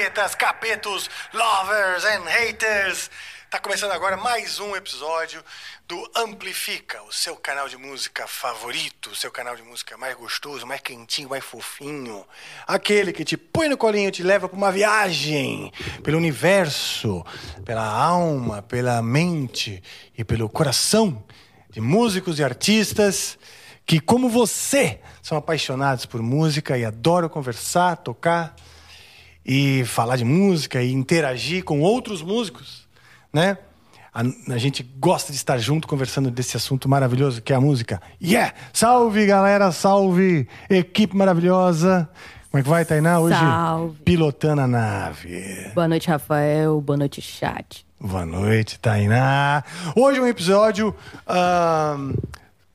Capetas, capetos, lovers and haters. Tá começando agora mais um episódio do Amplifica, o seu canal de música favorito, o seu canal de música mais gostoso, mais quentinho, mais fofinho. Aquele que te põe no colinho te leva para uma viagem pelo universo, pela alma, pela mente e pelo coração de músicos e artistas que, como você, são apaixonados por música e adoram conversar, tocar e falar de música e interagir com outros músicos, né? A, a, gente gosta de estar junto conversando desse assunto maravilhoso que é a música. Yeah! Salve, galera! Salve, equipe maravilhosa! Como é que vai, Tainá? Hoje Salve. pilotando a nave. Boa noite, Rafael. Boa noite, chat. Boa noite, Tainá. Hoje é um episódio. Uh,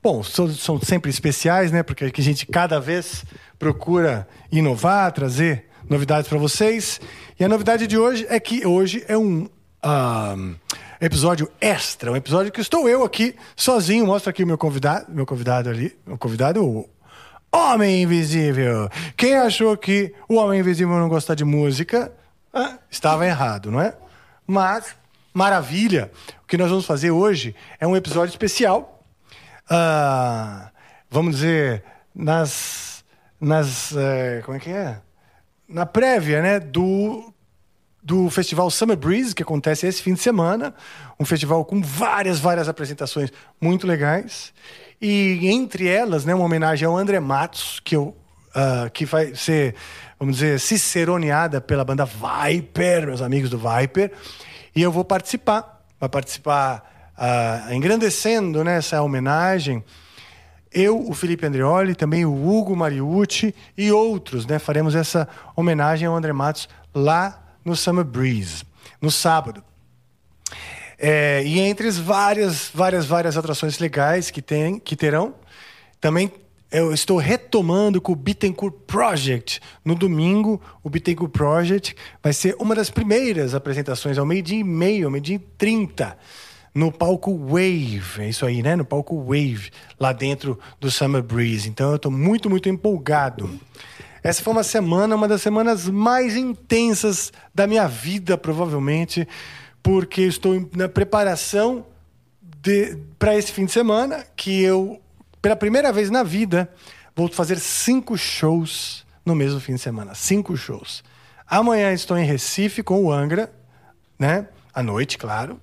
bom, são, são, sempre especiais, né? Porque a gente cada vez procura inovar, trazer novidades para vocês. E a novidade de hoje é que hoje é um. Uh, episódio extra, um episódio que estou eu aqui sozinho. Mostra aqui o meu convidado, meu convidado ali, o convidado, o Homem Invisível. Quem achou que o Homem Invisível não gosta de música, estava errado, não é? Mas, maravilha, o que nós vamos fazer hoje é um episódio especial. Ah, vamos dizer, nas. nas eh, como é que é? Na prévia, né? Do do festival Summer Breeze, que acontece esse fim de semana. Um festival com várias, várias apresentações muito legais. E entre elas, né, uma homenagem ao André Matos, que, eu, uh, que vai ser, vamos dizer, ciceroneada pela banda Viper, meus amigos do Viper. E eu vou participar, vai participar uh, engrandecendo né, essa homenagem. Eu, o Felipe Andreoli, também o Hugo Mariucci e outros, né? Faremos essa homenagem ao André Matos lá no Summer Breeze, no sábado. É, e entre as várias, várias, várias atrações legais que, tem, que terão, também eu estou retomando com o Bittencourt Project. No domingo, o Bittencourt Project vai ser uma das primeiras apresentações ao meio-dia e meio, ao meio-dia e trinta, no palco Wave. É isso aí, né? No palco Wave, lá dentro do Summer Breeze. Então eu estou muito, muito empolgado. Essa foi uma semana, uma das semanas mais intensas da minha vida, provavelmente, porque estou na preparação para esse fim de semana, que eu, pela primeira vez na vida, vou fazer cinco shows no mesmo fim de semana. Cinco shows. Amanhã estou em Recife com o Angra, né? À noite, claro.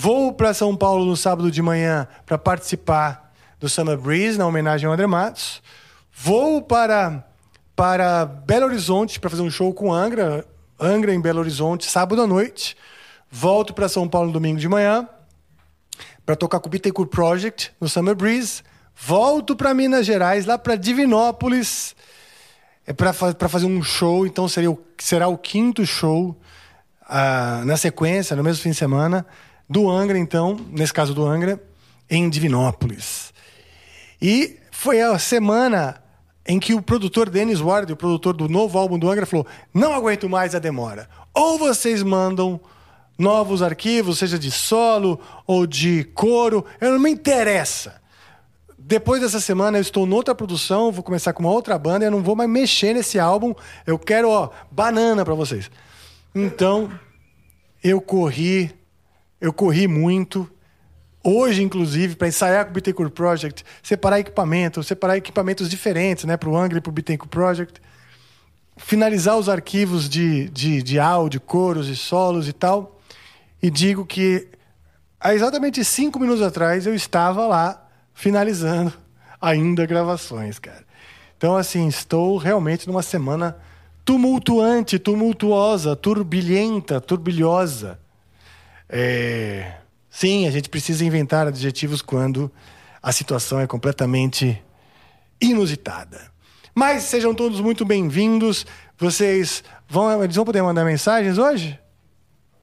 Vou para São Paulo no sábado de manhã para participar do Summer Breeze, na homenagem ao André Matos. Vou para para Belo Horizonte para fazer um show com Angra, Angra em Belo Horizonte, sábado à noite. Volto para São Paulo no domingo de manhã para tocar com o Bittencourt Project no Summer Breeze. Volto para Minas Gerais, lá para Divinópolis, é para fazer um show. Então seria o, será o quinto show uh, na sequência, no mesmo fim de semana, do Angra, então, nesse caso do Angra, em Divinópolis. E foi a semana em que o produtor Dennis Ward, o produtor do novo álbum do Angra, falou: não aguento mais a demora. Ou vocês mandam novos arquivos, seja de solo ou de coro, eu não me interessa. Depois dessa semana eu estou noutra produção, vou começar com uma outra banda, eu não vou mais mexer nesse álbum. Eu quero, ó, banana para vocês. Então, eu corri, eu corri muito, Hoje, inclusive, para ensaiar com o Bittencourt Project, separar equipamentos, separar equipamentos diferentes, né, para o Angra e para o Bittencourt Project, finalizar os arquivos de, de, de áudio, coros e solos e tal. E digo que há exatamente cinco minutos atrás eu estava lá finalizando ainda gravações, cara. Então, assim, estou realmente numa semana tumultuante, tumultuosa, turbilhenta, turbilhosa. É Sim, a gente precisa inventar adjetivos quando a situação é completamente inusitada. Mas sejam todos muito bem-vindos. Vocês vão, eles vão poder mandar mensagens hoje?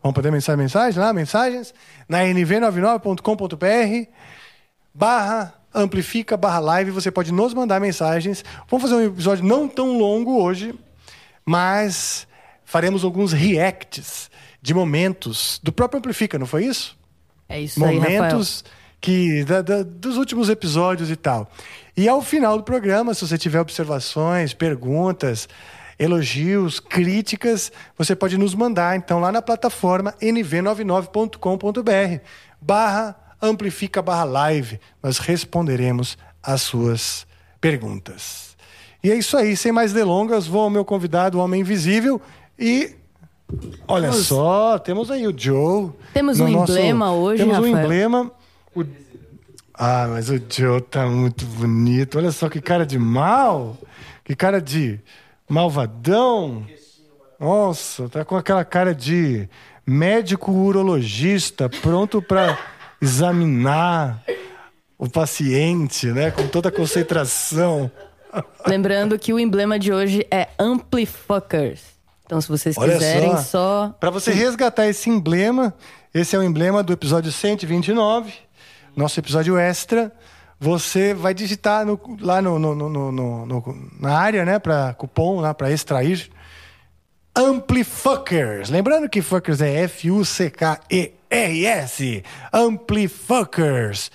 Vão poder mandar mensagens lá, mensagens na nv99.com.br barra amplifica barra live. Você pode nos mandar mensagens. Vamos fazer um episódio não tão longo hoje, mas faremos alguns reacts de momentos do próprio Amplifica, não foi isso? É isso momentos aí, que da, da, dos últimos episódios e tal. E ao final do programa, se você tiver observações, perguntas, elogios, críticas, você pode nos mandar então lá na plataforma nv99.com.br barra amplifica barra live. Nós responderemos as suas perguntas. E é isso aí, sem mais delongas, vou ao meu convidado, o Homem Invisível, e olha Temos- só, temos aí o Joe. Temos no um emblema hoje, Temos um Rafael. emblema. O- Ah, mas o Joe tá muito bonito. Olha só que cara de mal. Que cara de malvadão. Nossa, tá com aquela cara de médico urologista pronto para examinar o paciente, né? Com toda a concentração. Lembrando que o emblema de hoje é Amplifuckers. Então, se vocês Olha quiserem, só. só. Para você resgatar esse emblema, esse é o emblema do episódio 129, nosso episódio extra. Você vai digitar no- lá no, no- na área, né, para cupom, lá para extrair. Amplifuckers. Lembrando que fuckers é F-U-C-K-E-R-S. Amplifuckers.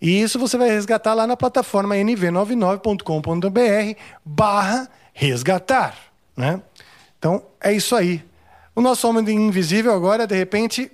E isso você vai resgatar lá na plataforma nv99.com.br barra resgatar, né? Então, é isso aí. O nosso Homem Invisível agora, de repente...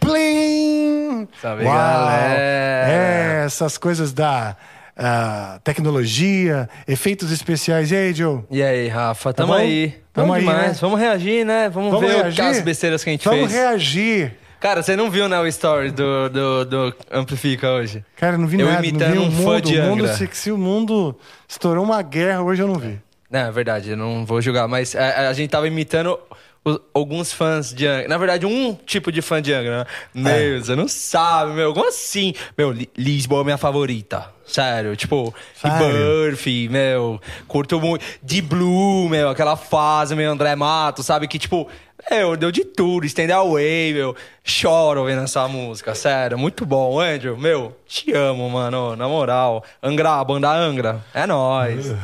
Plim! Salve, galera! É, essas coisas da ah, tecnologia, efeitos especiais. E aí, Joe? E aí, Rafa, tamo bom? aí. Tamo Tamo aí, demais. né? Vamos reagir, né? Vamos, Vamos ver reagir? as besteiras que a gente Vamos fez. reagir. Cara, você não viu, né, o story do, do, do Amplifica hoje? Cara, eu não vi Eu nada. imitando não vi um o fã mundo, de o mundo Angra. se, se o mundo estourou uma guerra, hoje eu não vi. É verdade, eu não vou julgar, mas a, a gente tava imitando os- alguns fãs de Angra. Na verdade, um tipo de fã de Angra, né? Meu, você não sabe, meu. Como assim? Meu, Li- Lisboa é minha favorita. Sério, tipo? Rebirth, meu. Curto muito. De Blue, meu. Aquela fase, meu, André Mato, sabe? Que, tipo, meu, deu de tudo. Stand Away, meu. Choro ouvindo essa música, sério. Muito bom, Andrew. Meu, te amo, mano. Na moral. Angra, banda Angra. É nóis.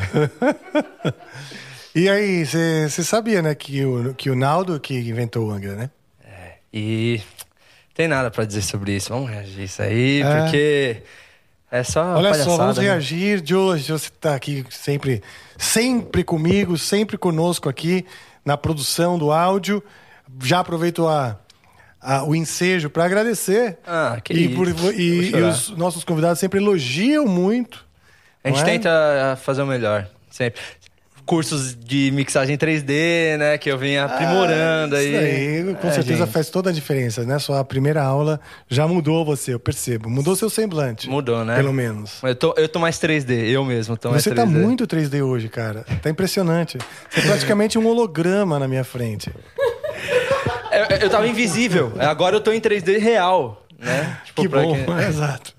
E aí, você sabia, né, que o, que o Naldo que inventou o Angra, né? E tem nada pra dizer sobre isso. Vamos reagir isso aí, É. porque é só Olha só, vamos né? reagir. Joe, você está aqui sempre, sempre comigo, sempre conosco aqui na produção do áudio. Já aproveito a, a- o ensejo para agradecer. Ah, que e, por- e- e os nossos convidados sempre elogiam muito. A gente é? tenta fazer o melhor, sempre. Cursos de mixagem 3D, né, que eu venho aprimorando Ah, aí. Isso aí, com É, certeza gente, faz toda a diferença, né? Sua primeira aula já mudou você, eu percebo. Mudou seu semblante. Mudou, né? Pelo menos. Eu tô, eu tô mais 3D, eu mesmo tô mais Você 3D. tá muito 3D hoje, cara. Tá impressionante. Você é praticamente um holograma na minha frente. Eu, eu tava invisível, agora eu tô em 3D real, né? Tipo, que bom, quem- exato.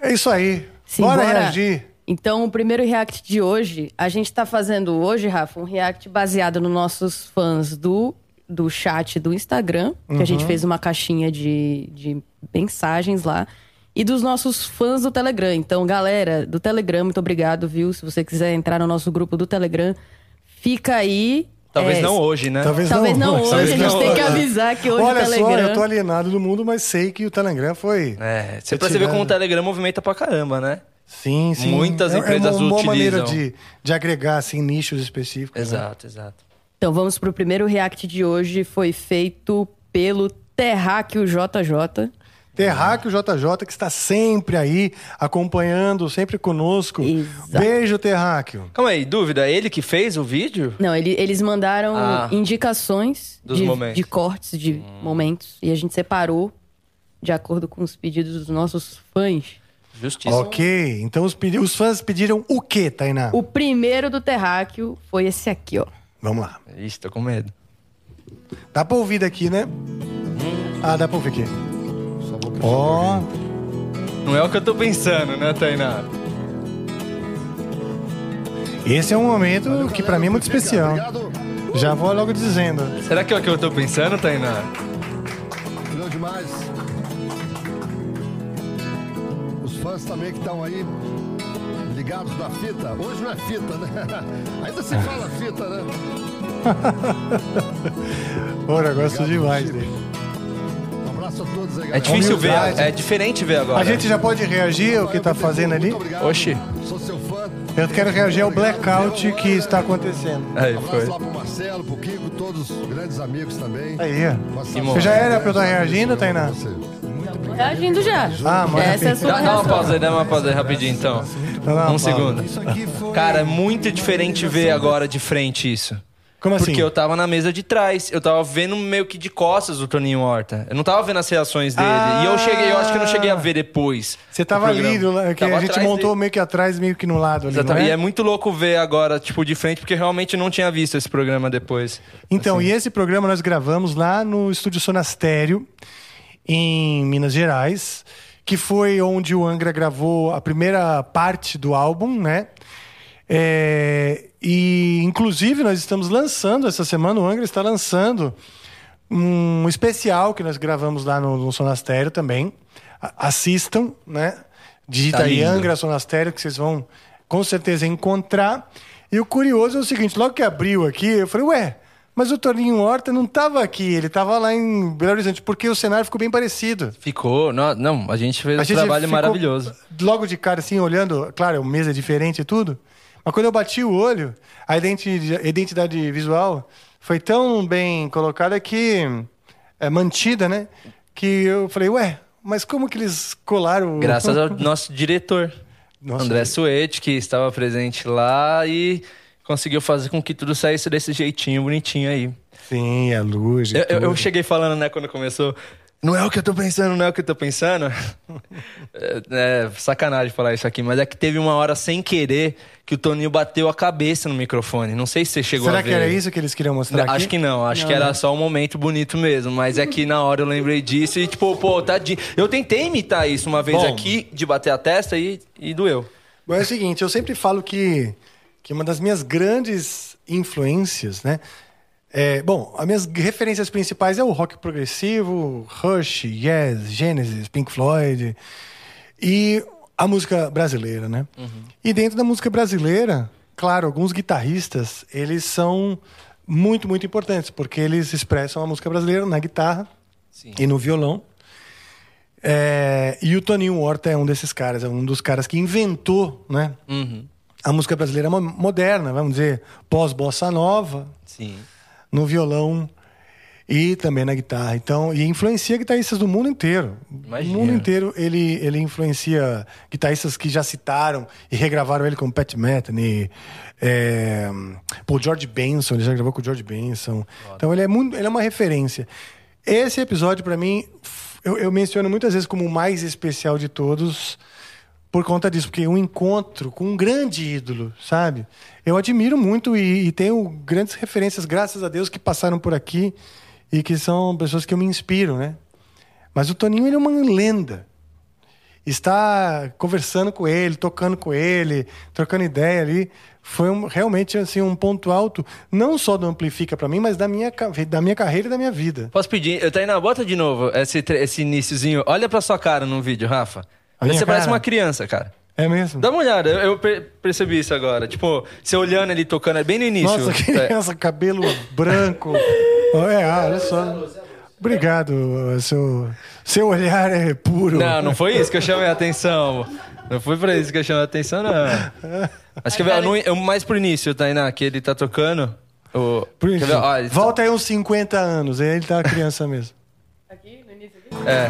É isso aí. Sim, bora, bora. reagir. Então, o primeiro react de hoje, a gente tá fazendo hoje, Rafa, um react baseado nos nossos fãs do, do chat do Instagram, que a Uhum. gente fez uma caixinha de, de mensagens lá. E dos nossos fãs do Telegram. Então, galera do Telegram, muito obrigado, viu? Se você quiser entrar no nosso grupo do Telegram, fica aí. Talvez É, não hoje, né? Talvez, Talvez não, mas- hoje, talvez a gente não tem que avisar que hoje Olha o Telegram. só, eu tô alienado do mundo, mas sei que o Telegram foi. É, você, tirado. como o Telegram movimenta pra caramba, né? Sim, sim. Muitas É- empresas é uma, maneira utilizam. de, de agregar assim, nichos específicos. né? Exato, exato. Então vamos pro primeiro react de hoje. Foi feito pelo Terráqueo JJ. Terráqueo JJ, que está sempre aí, acompanhando, sempre conosco. Exato. Beijo, Terráqueo. Calma aí, dúvida, ele que fez o vídeo? Não, ele- eles mandaram Ah. indicações Dos de, momentos. de cortes de momentos. E a gente separou de acordo com os pedidos dos nossos fãs. Justiça. Ok, então os, os fãs pediram o quê, Tainá? O primeiro do Terráqueo foi esse aqui, ó. Vamos lá. Ixi, tô com medo. Dá pra ouvir daqui, né? Ah, dá pra ouvir aqui. Ó, Não é o que eu tô pensando, né, Tainá? esse é um momento que pra mim é muito especial. Já vou logo dizendo. Será que é o que eu tô pensando, Tainá? Valeu demais. Fãs também que estão aí ligados na fita. Hoje não é fita, né? Ainda se fala fita, né? Ora, gosto demais dele. Um abraço a todos aí, É galera. difícil ver, Humildade. é diferente ver agora. A gente já pode reagir ao que tá fazendo ali? Obrigado. Oxi. Sou seu fã. Eu quero reagir ao blackout que está acontecendo. Aí, Abraço foi. lá pro Marcelo, pro Kiko, todos os grandes amigos também. Aí. Você já era pra eu estar reagindo, Tainá? Você. Tô reagindo já. Ah, mas- Essa é a sua Dá, dá uma reação. pausa aí, dá uma pausa aí rapidinho então. Um segundo. Cara, é muito diferente ver agora de frente isso. Como assim? Porque eu tava na mesa de trás, eu tava vendo meio que de costas o Toninho Horta. Eu não tava vendo as reações dele. Ah. E eu cheguei, eu acho que eu não cheguei a ver depois. Você tava ali, do, que Tava a gente montou dele. meio que atrás, meio que no lado ali, não Exatamente. E é? é muito louco ver agora, tipo, de frente, porque realmente eu não tinha visto esse programa depois. Então, e esse programa nós gravamos lá no Estúdio Sonastério, em Minas Gerais, que foi onde o Angra gravou a primeira parte do álbum, né? É, e, inclusive, nós estamos lançando essa semana, o Angra está lançando um especial que nós gravamos lá no, no Sonastério também. A- Assistam, né? Digita Tá aí. Angra Sonastério, que vocês vão com certeza encontrar. E o curioso é o seguinte: logo que abriu aqui, eu falei, ué, mas o Toninho Horta não estava aqui, ele estava lá em Belo Horizonte, porque o cenário ficou bem parecido. Ficou. Não, não a gente fez A um gente trabalho maravilhoso. Logo de cara, assim, olhando, claro, mesa é diferente e tudo. Mas quando eu bati o olho, a identi- a identidade visual foi tão bem colocada que. É, mantida, né? Que eu falei, ué, mas como que eles colaram. o- Graças ao nosso diretor, Nossa, André Suete, que estava presente lá e conseguiu fazer com que tudo saísse desse jeitinho bonitinho aí. Sim, a luz. e Eu, eu- cheguei falando, né, quando começou. Não é o que eu tô pensando, não é o que eu tô pensando. é, é sacanagem falar isso aqui, mas é que teve uma hora sem querer que o Toninho bateu a cabeça no microfone. Não sei se você chegou Será a ver. que era isso que eles queriam mostrar aqui? Acho que não, acho que era só um momento bonito mesmo. Mas é que na hora eu lembrei disso e, tipo, pô, tadinho. Eu tentei imitar isso uma vez Bom. aqui, de bater a testa e, e doeu. Bom, é o seguinte, eu sempre falo que, que uma das minhas grandes influências, né? É, bom, as minhas referências principais é o rock progressivo, Rush, Yes, Genesis, Pink Floyd e a música brasileira, né? E dentro da música brasileira, claro, alguns guitarristas, eles são muito, muito importantes, porque eles expressam a música brasileira na guitarra Sim. e no violão. É, e o Toninho Horta é um desses caras, é um dos caras que inventou, né? Uhum. A música brasileira mo- moderna, vamos dizer, pós-bossa nova, Sim. no violão e também na guitarra. Então, e influencia guitarristas do mundo inteiro. Imagina. O mundo inteiro ele, ele influencia guitarristas que já citaram e regravaram ele como Pat Metheny, é, pô, George Benson, ele já gravou com o George Benson. Então ele é muito, ele é uma referência. Esse episódio para mim eu, eu menciono muitas vezes como o mais especial de todos por conta disso, porque um encontro com um grande ídolo, sabe? Eu admiro muito e, e tenho grandes referências, graças a Deus, que passaram por aqui e que são pessoas que eu me inspiro, né? Mas o Toninho, ele é uma lenda. Estar conversando com ele, tocando com ele, trocando ideia ali, foi um- realmente assim, um ponto alto, não só do Amplifica para mim, mas da minha, da minha carreira e da minha vida. Posso pedir? Eu Tainá, bota de novo esse, esse iniciozinho. Olha pra sua cara no vídeo, Rafa. Você parece cara? uma criança, cara. É mesmo? Dá uma olhada, eu, eu per- percebi isso agora. Tipo, você olhando ele tocando, é bem no início. Nossa, É. criança, cabelo branco. É, ah, olha só. Obrigado, seu, seu olhar é puro. Não, não foi isso que eu chamei a atenção. Não foi pra isso que eu chamei a atenção, não. Acho que no, eu- mais pro início, Tainá, que ele tá tocando. O, Por isso, ver? Ó, ele- Volta aí uns 50 anos, aí ele tá criança mesmo. Aqui, no início aqui? É.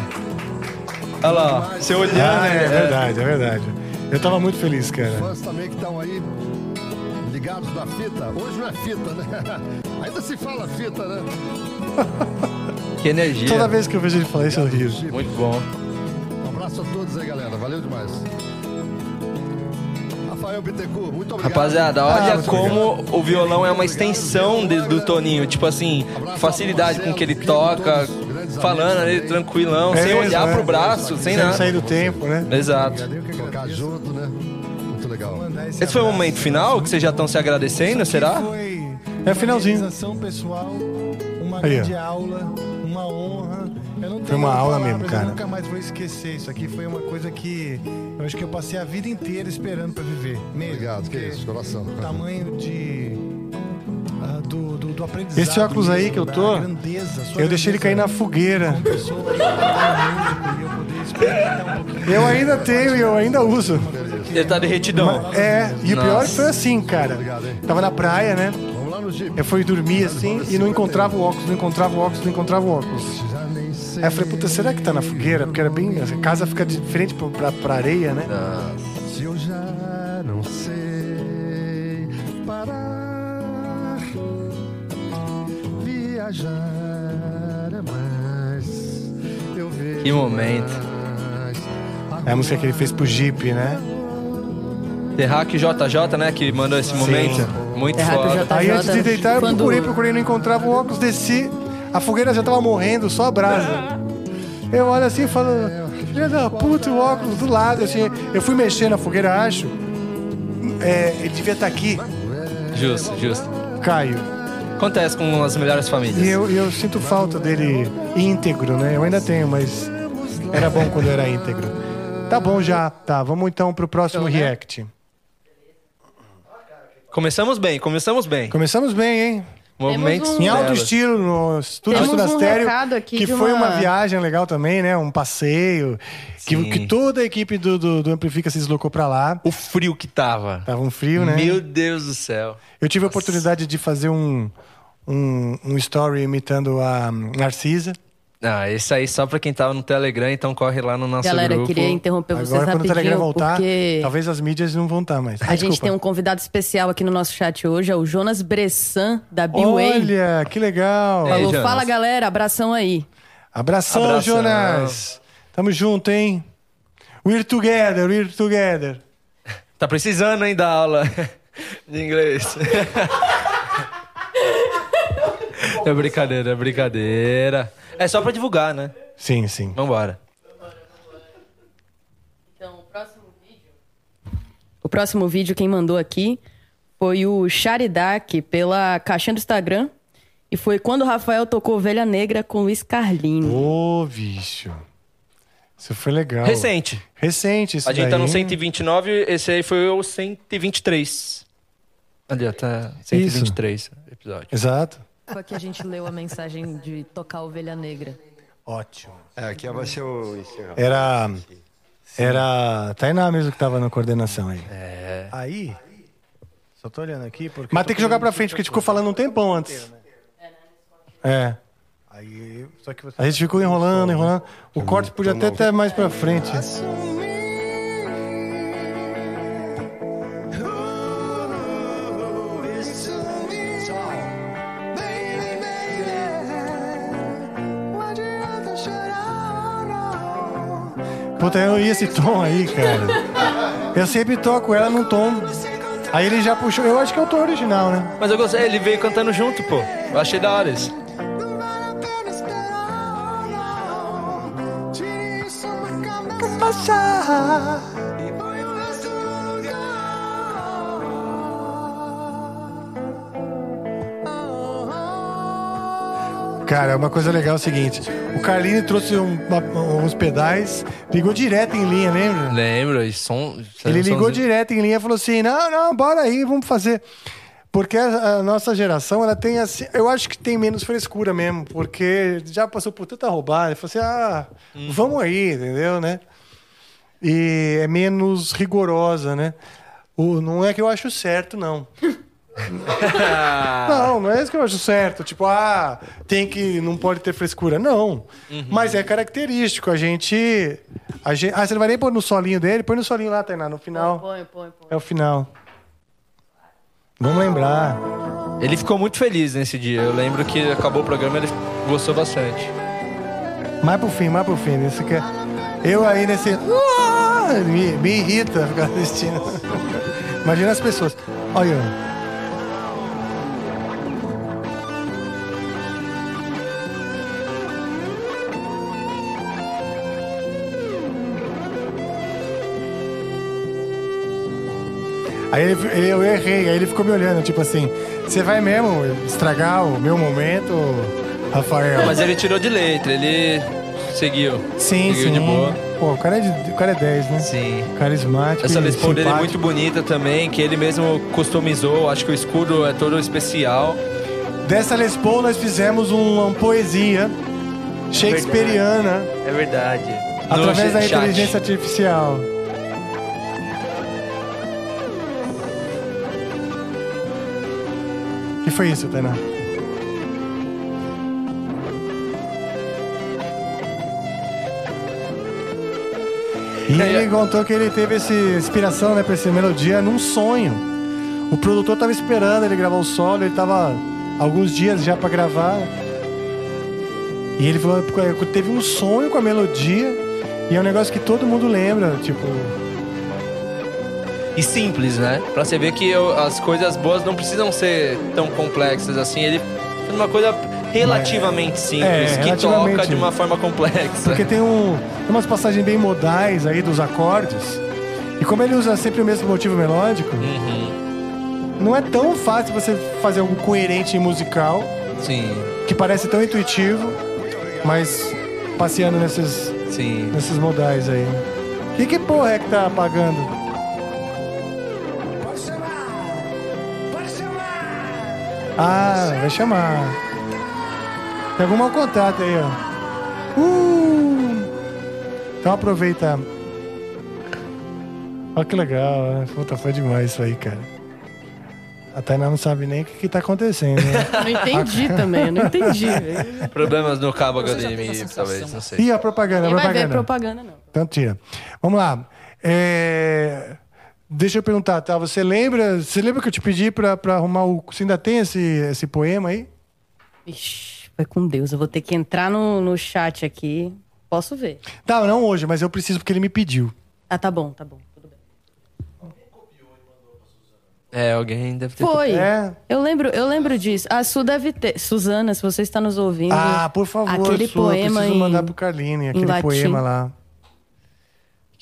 Olha lá, ó, você olhando. Ah, é é- verdade, é verdade. Eu tava muito feliz, cara. Fãs também que estão aí ligados na fita. Hoje não é fita, né? Ainda se fala fita, né? Que energia. Toda vez que eu vejo ele falar isso, eu rio. Muito bom. Um abraço a todos aí, galera. Valeu demais. Rafael Bittencourt, muito obrigado. Rapaziada, olha Ah, como o violão é uma extensão de- do Toninho. Tipo assim, facilidade com que ele toca, falando ali tranquilão, sem mesmo, olhar é. pro braço, sem nada. sair do tempo, né? Exato. Tocar junto, né? Muito legal. Esse foi o momento final que vocês já estão se agradecendo, será? Foi... É o finalzinho. Realização pessoal, uma grande aula, uma honra. Foi uma aula palavras, mesmo, cara. Eu nunca mais vou esquecer. Isso aqui foi uma coisa que eu acho que eu passei a vida inteira esperando pra viver. Mesmo. Obrigado, que isso, coração. O tamanho de. ah, do, do, do aprendizado. Esse óculos aí mesmo, que eu tô, grandeza, Eu deixei ele cair na fogueira. e eu ainda tenho e eu ainda uso. Ele tá derretidão. Mas- é, e o pior foi assim, cara. Tava na praia, né? Vamos lá no Jeep. Eu fui dormir assim e não encontrava o óculos, não encontrava o óculos, não encontrava o óculos. Aí eu falei, puta, será que tá na fogueira? Porque era bem. A casa fica de frente pra, pra, pra areia, né? Se eu já não sei parar, viajar é mais. Eu vejo Que momento. É a música que ele fez pro Jeep, né? Terraque JJ, né? Que mandou esse momento. Muito Terraque foda. Tá, Aí antes de deitar, eu procurei, procurei, não encontrava o óculos, desci. A fogueira já tava morrendo, só a brasa. Eu olho assim e falo, filha da puta, o óculos do lado, assim. Eu fui mexer na fogueira, acho. É, ele devia estar aqui, Justo, justo. Caio. Acontece com as melhores famílias. E eu, eu sinto falta dele íntegro, né? Eu ainda tenho, mas era bom quando era íntegro. Tá bom já, tá. Vamos então pro próximo Então, né? react. Começamos bem, começamos bem. Começamos bem, hein? Movimentos um- Em alto estilo, no Estúdio Temos um que foi uma uma- viagem legal também, né? Um passeio, que, que toda a equipe do, do, do Amplifica se deslocou pra lá. O frio que tava. Tava um frio, né? Meu Deus do céu. Eu tive a oportunidade de fazer um, um, um story imitando a Narcisa. Ah, esse aí só pra quem tava no Telegram, então corre lá no nosso Galera, grupo. queria interromper vocês Agora, quando o Telegram voltar, porque talvez as mídias não vão estar mais. a gente tem um convidado especial aqui no nosso chat hoje, é o Jonas Bressan, da B-Way. Olha, que legal. Ei, Falou, Jonas. fala galera, abração aí. Abração, Abração. Jonas. Tamo junto, hein? We're together, we're together. Tá precisando, hein, da aula de inglês. é brincadeira, é brincadeira. É só pra divulgar, né? Sim, sim. Vambora. Então, o próximo vídeo. O próximo vídeo, quem mandou aqui foi o Charidak pela caixinha do Instagram. E foi quando o Rafael tocou Ovelha Negra com Luiz Carlino. Ô, bicho. Isso foi legal. Recente. Recente, isso A gente daí. tá no 129, esse aí foi o 123. Ali, ó, tá 123 episódio. Exato. Aqui a gente leu a mensagem de tocar ovelha negra. Ótimo. É, aqui vai ser o encerramento. Era. Era. a Tainá mesmo que tava na coordenação aí. É. Aí. Só tô olhando aqui porque. Mas tem que jogar pra frente, porque a gente ficou falando um tempão antes. É. Aí, só que você... A gente ficou enrolando, enrolando. O corte podia até estar mais pra frente. Puta, eu ia esse tom aí, cara. Eu sempre toco ela num tom. Aí ele já puxou. Eu acho que é o tom original, né? Mas eu gostei, ele veio cantando junto, pô. Eu achei da hora isso. Cara, uma coisa legal é o seguinte: o Carlinho trouxe um- uma- uns pedais, ligou direto em linha, lembra? Lembro, e som. Ele ligou somzinho. direto em linha e falou assim: não, não, bora aí, vamos fazer. Porque a, a nossa geração, ela tem assim. Eu acho que tem menos frescura mesmo, porque já passou por tanta roubada. Falou assim: ah, vamos aí, entendeu, né? E é menos rigorosa, né? O, não é que eu acho certo, não. Não, não é isso que eu acho certo. Tipo, ah, tem que. Não pode ter frescura. Não. Mas é característico. A gente, a gente. Ah, você não vai nem pôr no solinho dele? Põe no solinho lá, Tainá, no final. Põe, põe, põe. É o final. Vamos lembrar. Ele ficou muito feliz nesse dia. Eu lembro que acabou o programa ele gostou bastante. Mais pro fim, mais pro fim. Isso que é... Eu aí nesse. Ah, Me, me irrita ficar assistindo. Imagina as pessoas. Olha. Aí ele- eu errei, aí ele ficou me olhando, tipo assim, você vai mesmo estragar o meu momento, Rafael? Mas ele tirou de letra, ele seguiu. Sim, seguiu sim. de boa. Pô, o cara é, de, o cara é 10, né? Sim. Carismático. Essa Les Paul dele é muito bonita também, que ele mesmo customizou. Acho que o escudo é todo especial. Dessa Les Paul nós fizemos uma poesia shakespeariana É verdade. através No da chat. inteligência artificial. Que foi isso, Tainá? E ele contou que ele teve essa inspiração, né, pra essa melodia num sonho. O produtor tava esperando ele gravar o solo, ele tava alguns dias já pra gravar. E ele falou que teve um sonho com a melodia e é um negócio que todo mundo lembra, tipo, E simples, né? Pra você ver que eu- as coisas boas não precisam ser tão complexas assim. Ele fez uma coisa relativamente simples, É, que relativamente. toca de uma forma complexa. Porque tem, um, tem umas passagens bem modais aí dos acordes. E como ele usa sempre o mesmo motivo melódico, Uhum. não é tão fácil você fazer algo coerente e musical, Sim, que parece tão intuitivo, mas passeando nesses, sim. nesses modais aí. Que que porra é que tá apagando? Ah, vai chamar. Tem algum mau contato aí, ó. Uh! Então aproveita. Olha que legal, né? Puta, foi demais isso aí, cara. A Tainá não sabe nem o que, que tá acontecendo, né? Não entendi também, não entendi. velho. Problemas no cabo HDMI, talvez, não sei. Ih, a propaganda, a Nem vai ver propaganda. propaganda, não. Então tira. Vamos lá. É, Deixa eu perguntar, tá? Você lembra? Você lembra que eu te pedi pra, pra arrumar o. Você ainda tem esse, esse poema aí? Ixi, foi com Deus. Eu vou ter que entrar no, no chat aqui. Posso ver. Tá, não hoje, mas eu preciso porque ele me pediu. Ah, tá bom, tá bom. Tudo bem. É, alguém deve ter. Foi. É. Eu lembro, eu lembro disso. A Su deve ter. Suzana, se você está nos ouvindo. Ah, por favor, Aquele Su, eu poema preciso em- mandar pro Carline, aquele poema lá.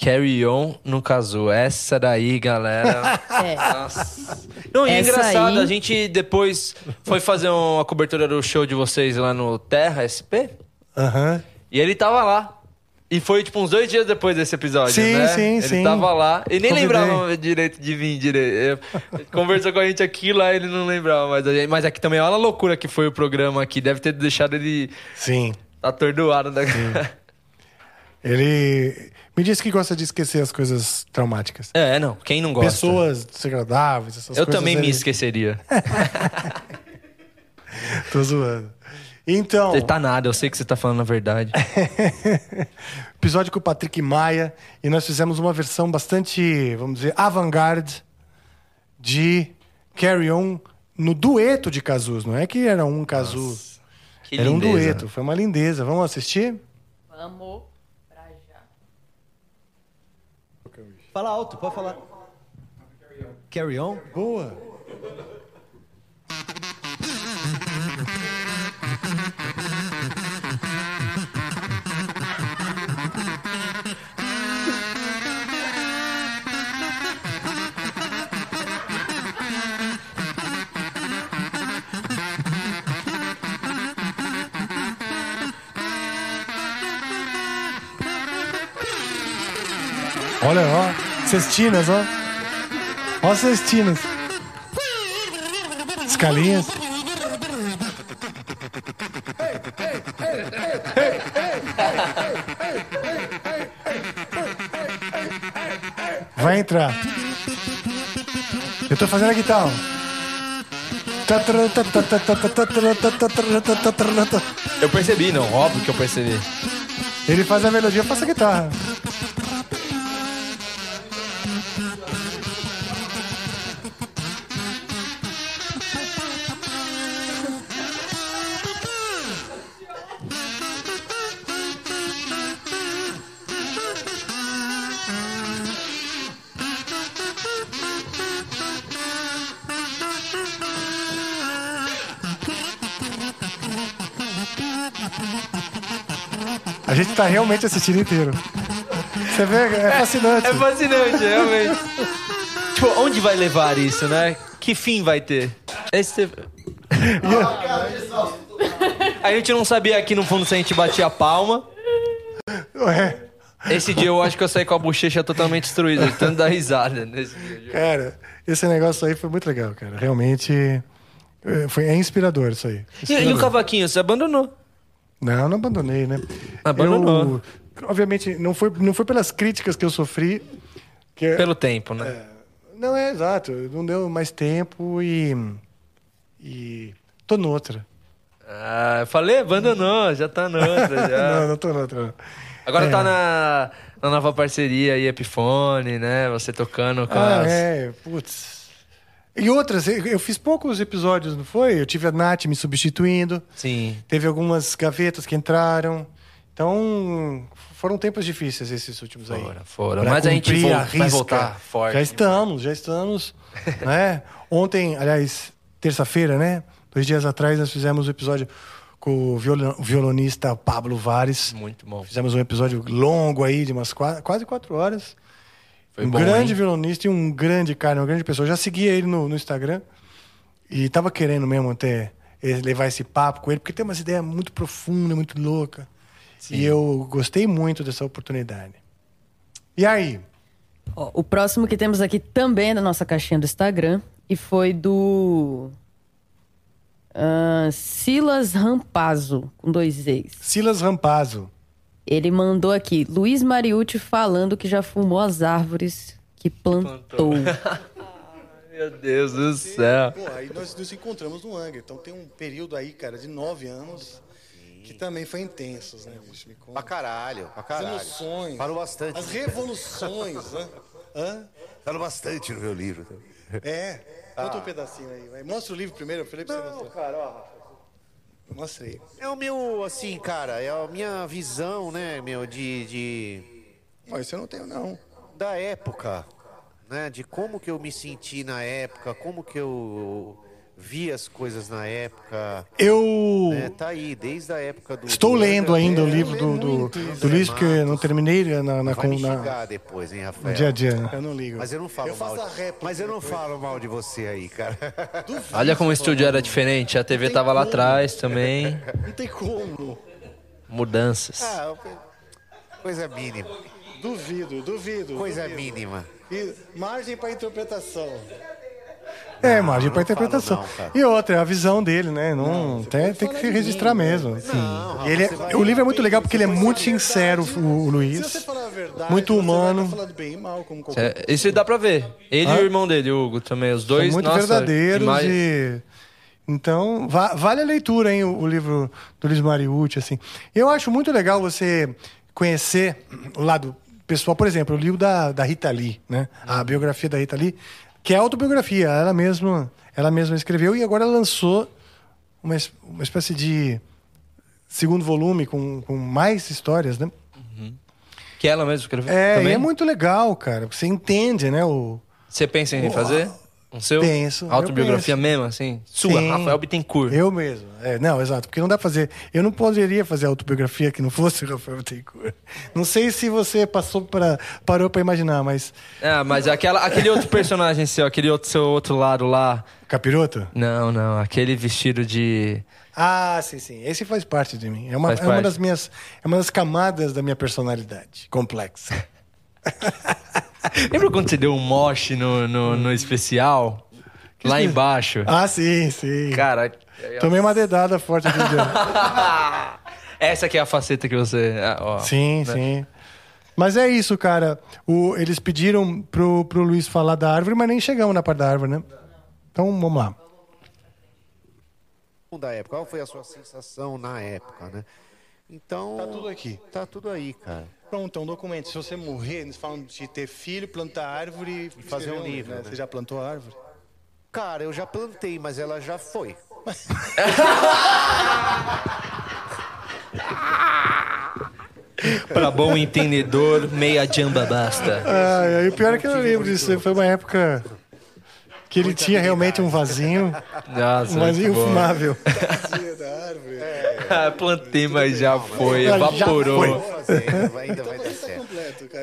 Carry On no caso. Essa daí, galera. É. Nossa. Não, e é Essa engraçado, aí- a gente depois foi fazer uma cobertura do show de vocês lá no Terra SP. Aham. E ele tava lá. E foi tipo uns dois dias depois desse episódio, Sim, né? sim, ele sim. tava lá. E nem Convidei. lembrava direito de vir direito. Ele Conversou com a gente aqui lá, ele não lembrava. Gente- mas aqui também, olha a loucura que foi o programa aqui. Deve ter deixado ele Sim. atordoado. Da... Ele me disse que gosta de esquecer as coisas traumáticas. É, não. Quem não gosta? Pessoas desagradáveis, essas Eu coisas. também me esqueceria. Tô zoando. Então, Você tá nada, eu sei que você tá falando a verdade. episódio com o Patrick Maia e nós fizemos uma versão bastante, vamos dizer, avant-garde de Carry On no dueto de Cazus. Não é que era um Cazu, Que era um lindeza. dueto. Foi uma lindeza. Vamos assistir? Vamos pra já. Fala alto, pode falar. Carry on? Boa. Olha, ó. Cestinas, ó. Ó as cestinas. Escalinhas. Vai entrar. Eu tô fazendo a guitarra. Eu percebi, não. Óbvio que eu percebi. Ele faz a melodia, eu faço a guitarra. A gente tá realmente assistindo inteiro. Você vê? É fascinante. É fascinante, realmente. tipo, onde vai levar isso, né? Que fim vai ter? Esse... A gente não sabia aqui no fundo se a gente batia a palma. Ué, Esse dia eu acho que eu saí com a bochecha totalmente destruída, de tanto dar risada nesse dia. cara, esse negócio aí foi muito legal, cara. Realmente é, foi, é inspirador isso aí. E, e o Inspirador. cavaquinho, você abandonou? Não, não abandonei, né? Abandonou. Eu, obviamente, não foi, não foi pelas críticas que eu sofri. Que, Pelo tempo, né? Não é exato, não deu mais tempo e. E tô noutra. Ah, eu falei, abandonou, já tá noutra. Já. Não, não tô noutra. Agora É. tá na, na nova parceria aí, Epiphone, né? Você tocando com Ah, as... é, putz. E outras, eu fiz poucos episódios, não foi? Eu tive a Nath me substituindo. Sim. Teve algumas gavetas que entraram. Então, foram tempos difíceis esses últimos aí. Foram, foram. Mas a gente vol- a vai voltar forte. Já estamos, já estamos. né? Ontem, aliás, terça-feira, né? Dois dias atrás, nós fizemos o episódio com o violon- o violonista Pablo Vares. Muito bom. Fizemos um episódio longo aí, de umas qua- quase quatro horas. Foi um bom, grande hein? violonista e um grande cara, uma grande pessoa. Eu já seguia ele no, no Instagram e tava querendo mesmo eh, levar esse papo com ele, porque tem umas ideias muito profundas, muito loucas. E eu gostei muito dessa oportunidade. E aí? Ó, o próximo que temos aqui também é da nossa caixinha do Instagram e foi do ah, Silas Rampazzo, com dois E's. Silas Rampazzo. Ele mandou aqui, Luiz Mariucci falando que já fumou as árvores que plantou. Meu Deus do céu. Pô, aí nós nos encontramos no Angra. Então tem um período aí, cara, de nove anos que também foi intenso, né, bicho? Me conta. Pra caralho, pra As caralho. emoções. Falou bastante. As revoluções, né? Hã? Falou bastante no meu livro. É. Conta um pedacinho aí. Vai. Mostra o livro primeiro, eu falei pra você Não, mostrar. cara, ó. Mostrei. É o meu, assim, cara, é a minha visão, né, meu, de, de Mas isso eu não tenho, não. da época, né, de como que eu me senti na época, como que eu vi as coisas na época. Eu né, tá aí, desde a época do. estou do lendo ainda o livro do, do, do Luiz, porque eu não terminei na, na, Vai me na- depois, hein, no Rafael? dia a dia. né? Eu não ligo. Mas eu não falo Eu faço mal. a réplica Mas eu não falo mal de você aí, cara. Olha como o estúdio era diferente. A TV tava lá atrás também. Não tem como. Mudanças. Ah, coisa mínima. Duvido, duvido. Coisa duvido. mínima. E margem para interpretação. É, margem para não interpretação. não, e outra, é a visão dele, né? Não, tem, tem que se registrar mesmo. Não, E ele é- vai- o livro é muito legal porque ele é muito sincero, o, o Luiz. falar a verdade, Muito humano. e mal, qualquer Isso dá pra ver. Ele Hã? e o irmão dele, o Hugo, também. Os dois, São muito nossa, verdadeiros e então va- vale a leitura hein o, o livro do Luiz Mariucci assim eu acho muito legal você conhecer o lado pessoal por exemplo o livro da, da Rita Lee né a biografia da Rita Lee que é autobiografia ela mesma ela mesma escreveu e agora lançou uma, uma espécie de segundo volume com, com mais histórias né Que ela mesma escreveu é, e também? é muito legal cara você entende né o Você pensa em fazer? Um seu? Penso, Autobiografia mesmo, assim? Sua, Sim. Rafael Bittencourt. Eu mesmo. É, não, exato. Porque não dá pra fazer. Eu não poderia fazer autobiografia que não fosse o Rafael Bittencourt. Não sei se você passou para parou pra imaginar, mas. Ah, mas aquela, aquele outro personagem seu, aquele outro seu outro lado lá. Capiroto? Não, não. Aquele vestido de. Ah, sim, sim. Esse faz parte de mim. É uma, é uma das minhas. É uma das camadas da minha personalidade complexa. Lembra quando você deu um moche no, no, no especial? Lá embaixo. Ah, sim, sim. Cara. Tomei uma dedada forte dia. Essa aqui é a faceta que você. ah, ó, Sim, né? sim. Mas é isso, cara. O, eles pediram pro, pro Luiz falar da árvore, mas nem chegamos na parte da árvore, né? Então vamos lá. da época. Qual foi a sua sensação na época, né? Então. Tá tudo aqui. Tá tudo aí, cara. Pronto, é um documento. Se você morrer, eles falam de ter filho, plantar árvore e fazer um livro, né? Você já plantou a árvore? Cara, eu já plantei, mas ela já foi. Pra bom entendedor, meia jamba basta. Ah, e o pior é que eu não lembro disso. Foi uma época que ele tinha realmente um vasinho, Nossa, um vasinho muito bom. fumável. Ah, Plantei, mas já foi, Já evaporou. foi. Ainda vai, dar certo.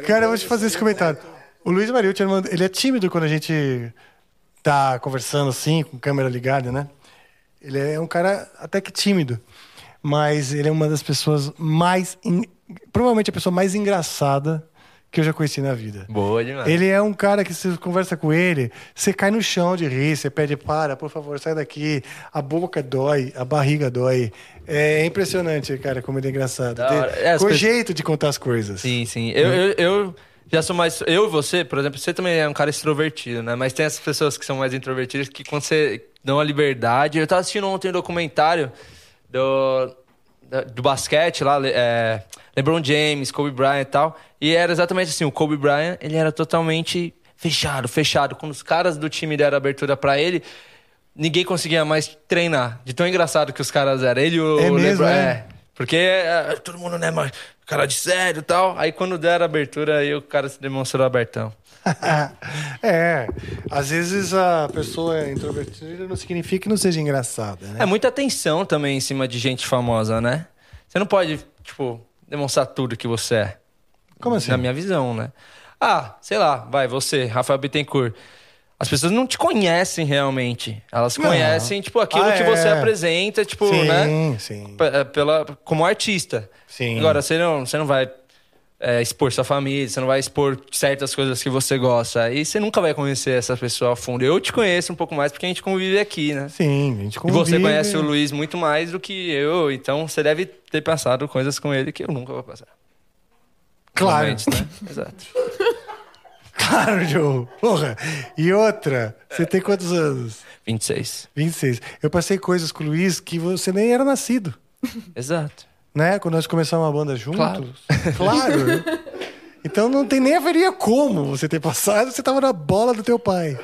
Cara, eu vou te fazer esse comentário. O Luiz Mariucci, ele é tímido quando a gente tá conversando assim, com câmera ligada, né? Ele é um cara até que tímido. Mas ele é uma das pessoas mais. en- Provavelmente a pessoa mais engraçada que eu já conheci na vida. Boa demais. Ele é um cara que você conversa com ele, você cai no chão de rir, você pede para, por favor, sai daqui. A boca dói, a barriga dói. É impressionante, cara, como ele é engraçado. É, o jeito de contar as coisas. Sim, sim. Eu, eu, eu, Já sou mais. Eu e você, por exemplo, você também é um cara extrovertido, né? Mas tem essas pessoas que são mais introvertidas que quando você dá uma liberdade. Eu tava assistindo ontem um documentário do, do basquete lá, é, LeBron James, Kobe Bryant e tal. E era exatamente assim: o Kobe Bryant, ele era totalmente fechado, fechado. Quando os caras do time deram abertura pra ele. Ninguém conseguia mais treinar. De tão engraçado que os caras eram. Ele e o É mesmo, LeBron. é? Porque é, todo mundo, né, mas cara de sério e tal. Aí quando deram abertura, aí o cara se demonstrou abertão. é, às vezes a pessoa é introvertida não significa que não seja engraçada, né? É muita atenção também em cima de gente famosa, né? Você não pode, tipo, demonstrar tudo que você é. Como assim? Na minha visão, né? Ah, sei lá, vai, você, Rafael Bittencourt. As pessoas não te conhecem realmente. Elas Não. conhecem, tipo, aquilo Ah, que é. você apresenta, tipo, sim, né? sim. P- é, Pela, como artista. Sim. Agora, você não, você não vai é, expor sua família, você não vai expor certas coisas que você gosta. E você nunca vai conhecer essa pessoa a fundo. Eu te conheço um pouco mais porque a gente convive aqui, né? Sim, a gente E convive. você conhece o Luiz muito mais do que eu, então você deve ter passado coisas com ele que eu nunca vou passar. Claro. Né? Exato. Claro, Joe. Porra. E outra, você tem quantos anos? 26. 26. Eu passei coisas com o Luiz que você nem era nascido. Exato. Né? Quando nós começamos uma banda juntos. Claro. Claro. Então não tem nem haveria como você ter passado, você tava na bola do teu pai.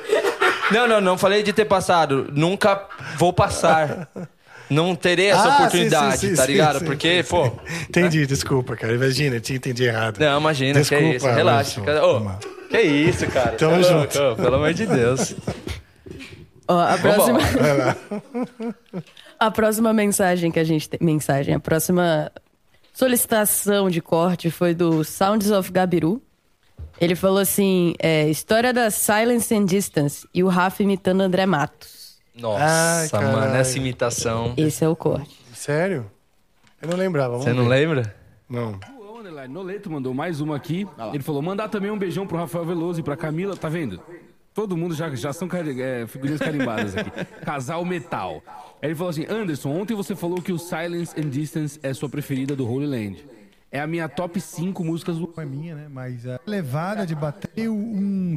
Não, não, não falei de ter passado. Nunca vou passar. Não terei essa Ah, oportunidade, sim, sim, tá sim, ligado? sim, Porque, sim, pô. Entendi, desculpa, cara. Imagina, eu te entendi errado. Não, imagina, Desculpa, que isso. Relaxa. Cara. Ô, Toma. que isso, cara? Tamo Tá junto. Pelo amor de Deus. Ó, a próxima, a próxima mensagem que a gente tem. Mensagem, a próxima solicitação de corte foi do Sounds of Gabiru. Ele falou assim: é, história da Silence and Distance e o Rafa imitando André Matos. Nossa, Ai, mano, essa imitação. Esse é o corte. Sério? Eu não lembrava. Vamos Você não ver. lembra? Não. O Noleto mandou mais uma aqui. Ele falou: mandar também um beijão pro Rafael Veloso e pra Camila, tá vendo? Todo mundo já, já são cari- é, figurinhas carimbadas aqui. Casal Metal. Aí ele falou assim: Anderson, ontem você falou que o Silence and Distance é sua preferida do Holy Land. É a minha top 5 músicas do. É minha, né? Mas a levada de bater um.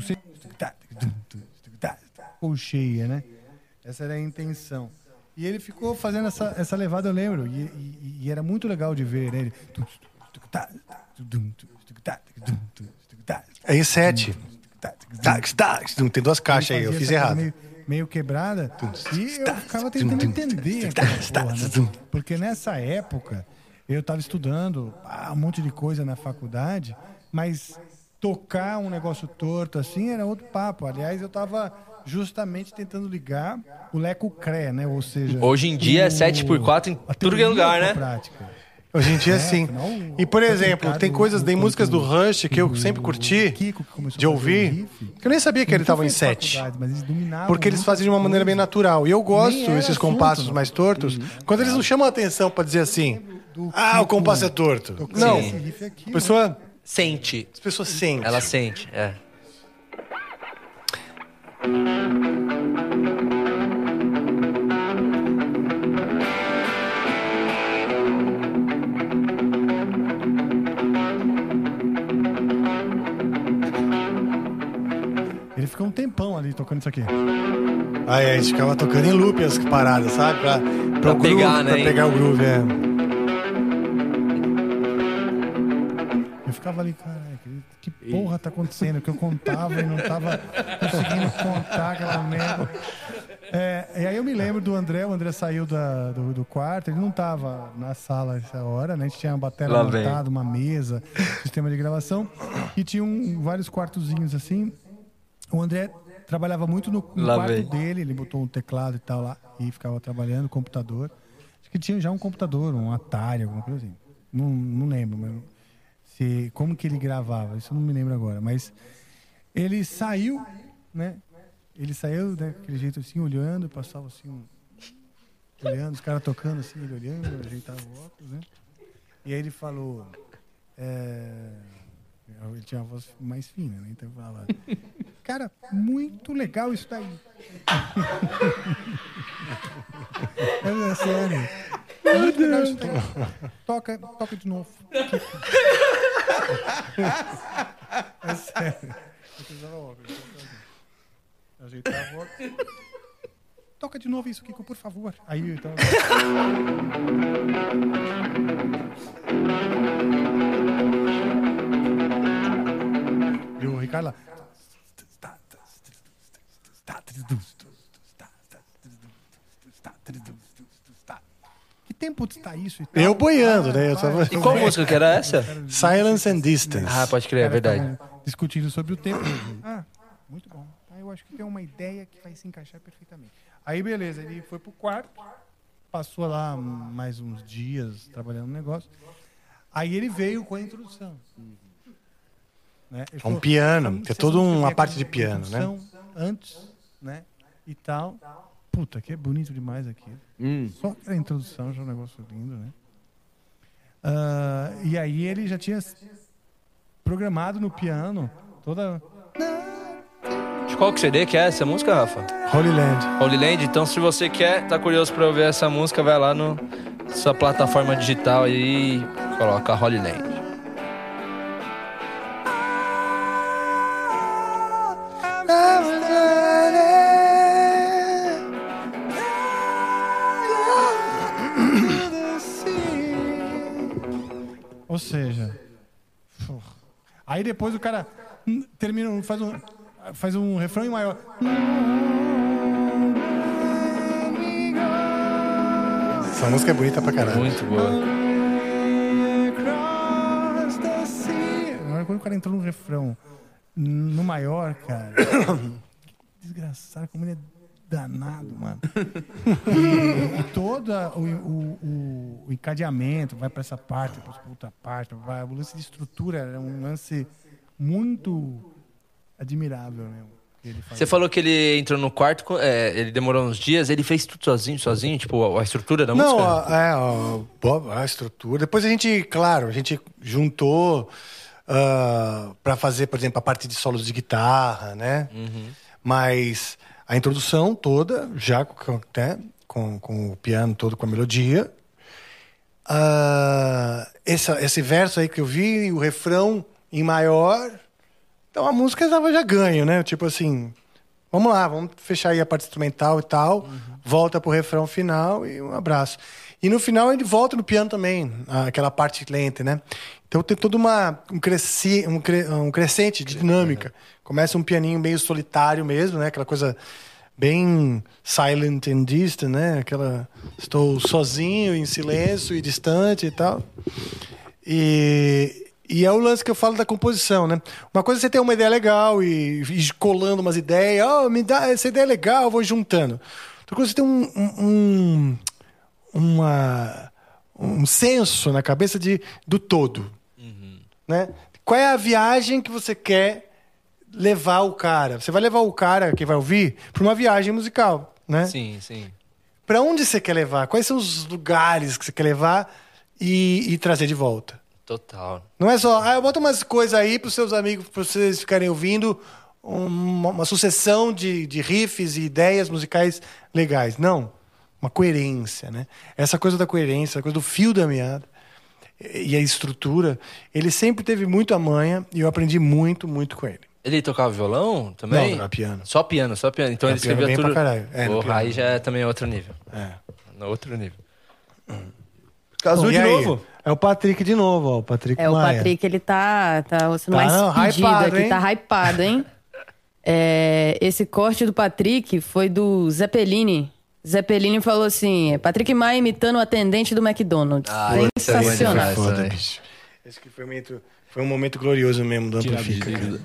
Ou cheia, né? Essa era a intenção. E ele ficou fazendo essa, essa levada, eu lembro. E, e- e era muito legal de ver, né? Ele... É em sete. Tá, tá, tem duas caixas aí, eu fiz errado. Meio, meio quebrada. E eu ficava tentando entender porra, né? Porque nessa época eu estava estudando ah, um monte de coisa na faculdade, mas tocar um negócio torto assim era outro papo. Aliás, eu estava justamente tentando ligar o Leco Cré, né? Ou seja, Hoje em dia é o- 7x4 em a tudo que é lugar, né? prática. Hoje em dia, É, sim. afinal, E, por exemplo, tem coisas, tem músicas do Rush que eu sempre curti de ouvir, que eu nem sabia que ele estava em sete. Porque eles fazem de uma maneira bem natural. E eu gosto esses compassos mais tortos, quando eles não chamam a atenção pra dizer assim, ah, o compasso é torto. Não, a pessoa, Sente. as pessoas sentem. Ela sente, é. Ele ficou um tempão ali tocando isso aqui. Aí a gente ficava tocando em loop as paradas, sabe? Pra, Pra o pegar, groove, né, Pra pegar o groove, é. Tá acontecendo? Que eu contava e não tava conseguindo contar aquela merda. É, e aí eu me lembro do André, o André saiu da- do, do quarto, ele não tava na sala essa hora, né? A gente tinha uma bateria montada, uma mesa, sistema de gravação, e tinha um- vários quartozinhos assim. O André trabalhava muito no, no quarto vem. dele, ele botou um teclado e tal lá, e ficava trabalhando, computador. Acho que tinha já um computador, um Atari, alguma coisa assim. Não, não lembro, mas se, como que ele gravava, isso eu não me lembro agora, mas ele saiu, né? Ele saiu daquele jeito assim, olhando, passava assim, um- olhando, os caras tocando assim, ele olhando, ajeitava o óculos, né? E aí ele falou, é, ele tinha uma voz mais fina, né? Então ele falava, cara, muito legal isso daí. é sério. Toca, toca de novo. É sério. Eu precisava óculos. Ajeitava o óculos. Toca de novo isso, Kiko, por favor. Aí, então... E o Ricardo lá... Que tempo está isso? e tal? Eu boiando, né? Eu tava... E qual música que era essa? Silence and Distance. Ah, pode crer, é verdade. Discutindo sobre o tempo. ah, muito bom. Ah, eu acho que tem uma ideia que vai se encaixar perfeitamente. Aí, beleza, ele foi pro quarto, passou lá mais uns dias trabalhando no negócio. Aí ele veio com a introdução. Né? Um falou, piano, "Vamos- tem vocês toda uma parte de piano, né? introdução Antes, né? E tal. Puta, que é bonito demais aqui. Hum. Só aquela introdução já é um negócio lindo, né? Ah, e aí ele já tinha programado no piano toda. De qual que CD que é essa música, Rafa? Holy Land. Holy Land. Então, se você quer, tá curioso pra ouvir essa música, vai lá no sua plataforma digital aí e coloca Holy Land. Ou seja. Aí depois o cara termina, faz um, faz um refrão em maior. Essa música é bonita pra caralho. Muito boa. Agora quando o cara entrou no refrão no maior, cara. que desgraçado, como ele é danado, mano. E, e todo o, o, o- o encadeamento vai pra essa parte, pra outra parte, vai, o lance de estrutura é um lance muito admirável faz. Você falou que ele entrou no quarto, é, ele demorou uns dias, ele fez tudo sozinho, sozinho, tipo, a, a estrutura da Não, música? a, é, a, a estrutura. Depois a gente, claro, a gente juntou ah, pra fazer, por exemplo, a parte de solos de guitarra, né? Mas a introdução toda, já com, né, com, com o piano todo, com a melodia. Ah, essa, esse verso aí que eu vi, o refrão em maior. Então a música estava já ganho, né? Tipo assim, vamos lá, vamos fechar aí a parte instrumental e tal, volta pro refrão final e um abraço. E no final ele volta no piano também, aquela parte lenta, né? Então tem toda uma um, cresci, um, cre- um crescente de dinâmica. Começa um pianinho meio solitário mesmo, né? Aquela coisa bem silent and distant, né? Aquela estou sozinho, em silêncio e distante e tal. E, e é o lance que eu falo da composição, né? Uma coisa é você ter uma ideia legal e ir colando umas ideias, oh, me dá essa ideia é legal, vou juntando. Outra coisa é você ter um, um, um- uma, um senso na cabeça de, do todo. Né? Qual é a viagem que você quer levar o cara? Você vai levar o cara que vai ouvir para uma viagem musical, né? Sim, sim. Para onde você quer levar? Quais são os lugares que você quer levar e, e trazer de volta? Total. Não é só, ah, eu boto umas coisas aí para os seus amigos, para vocês ficarem ouvindo uma, uma sucessão de, de riffs e ideias musicais legais. Não. Uma coerência, né? Essa coisa da coerência, a coisa do fio da meada e a estrutura, ele sempre teve muito a manha e eu aprendi muito, muito com ele. Ele tocava violão também? Não, era piano. Só piano, só piano. Então Era ele escrevia piano tudo. pra caralho. É, Porra, aí já é também outro nível. É. No outro nível. Cazu Bom, de aí? novo? É o Patrick de novo, ó. O Patrick É, o Maia. Patrick, ele tá, tá sendo Tá, mais não, pedido hypado, aqui, hein? tá hypado, hein? É, esse corte do Patrick foi do Zeppelini. Zeppelini falou assim: Patrick Maia imitando o atendente do McDonald's. Ah, esse é Sensacional. Foda, bicho. Esse que foi um momento, foi um momento glorioso mesmo do Amplifica. cara.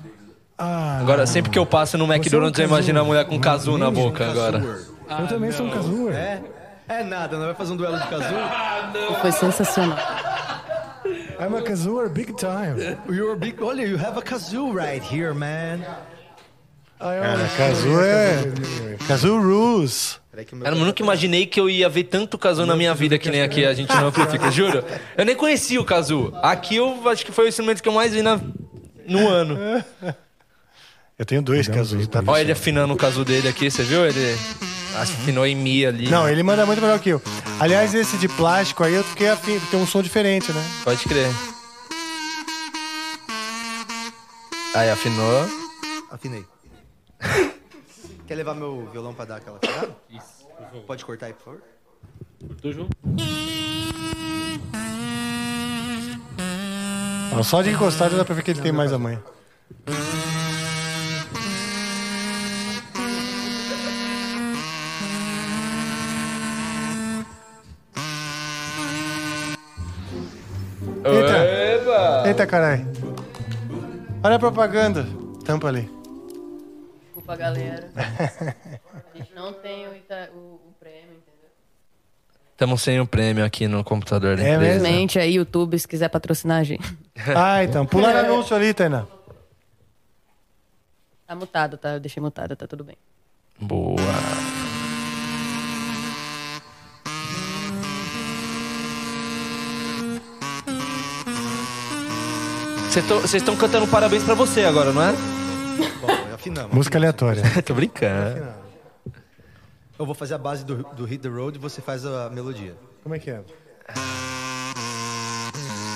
Ah, Agora, sempre que eu passo no McDonald's, eu imagino a mulher com casu na boca agora. Eu também sou um casuer. É? É nada, não vai fazer um duelo de Cazu? Foi sensacional. I'm a casuer big time. You're a big... Olha, you have a Cazu right here, man. Cara, Kazu é. Kazu Rules. Cara, eu nunca imaginei que eu ia ver tanto Kazu na minha vida que nem aqui a gente não amplifica, juro. Eu nem conhecia o Kazu. Aqui eu acho que foi o instrumento que eu mais vi na, no ano. Eu tenho dois Kazus, tá? Olha ele afinando o Kazu dele aqui, você viu? Ele afinou em Mi ali. Não, ele manda muito melhor que eu. Aliás, esse de plástico aí eu fiquei afim, tem um som diferente, né? Pode crer. Aí, afinou. Afinei. Quer levar meu violão pra dar aquela afinada? Isso. Pode cortar aí, por favor? Cortou, João? Ó, Só de encostar já dá pra ver que ele tem mais a manha. Eita! Eita, caralho. Olha a propaganda. Tampa ali. Desculpa, galera. A gente não tem o, Ita- o- o prêmio, entendeu? Estamos sem o prêmio aqui no computador da É empresa. Infelizmente, aí, YouTube, se quiser patrocinar a gente. Ah, então. Pula no anúncio ali, Tainá. Tá mutado, tá? Eu deixei mutado, tá tudo bem. Boa. Vocês estão cantando parabéns pra você agora, não é? Bom, afinamos. Música aleatória. Tô brincando. Eu vou fazer a base do, do Hit the Road e você faz a melodia. Como é que é?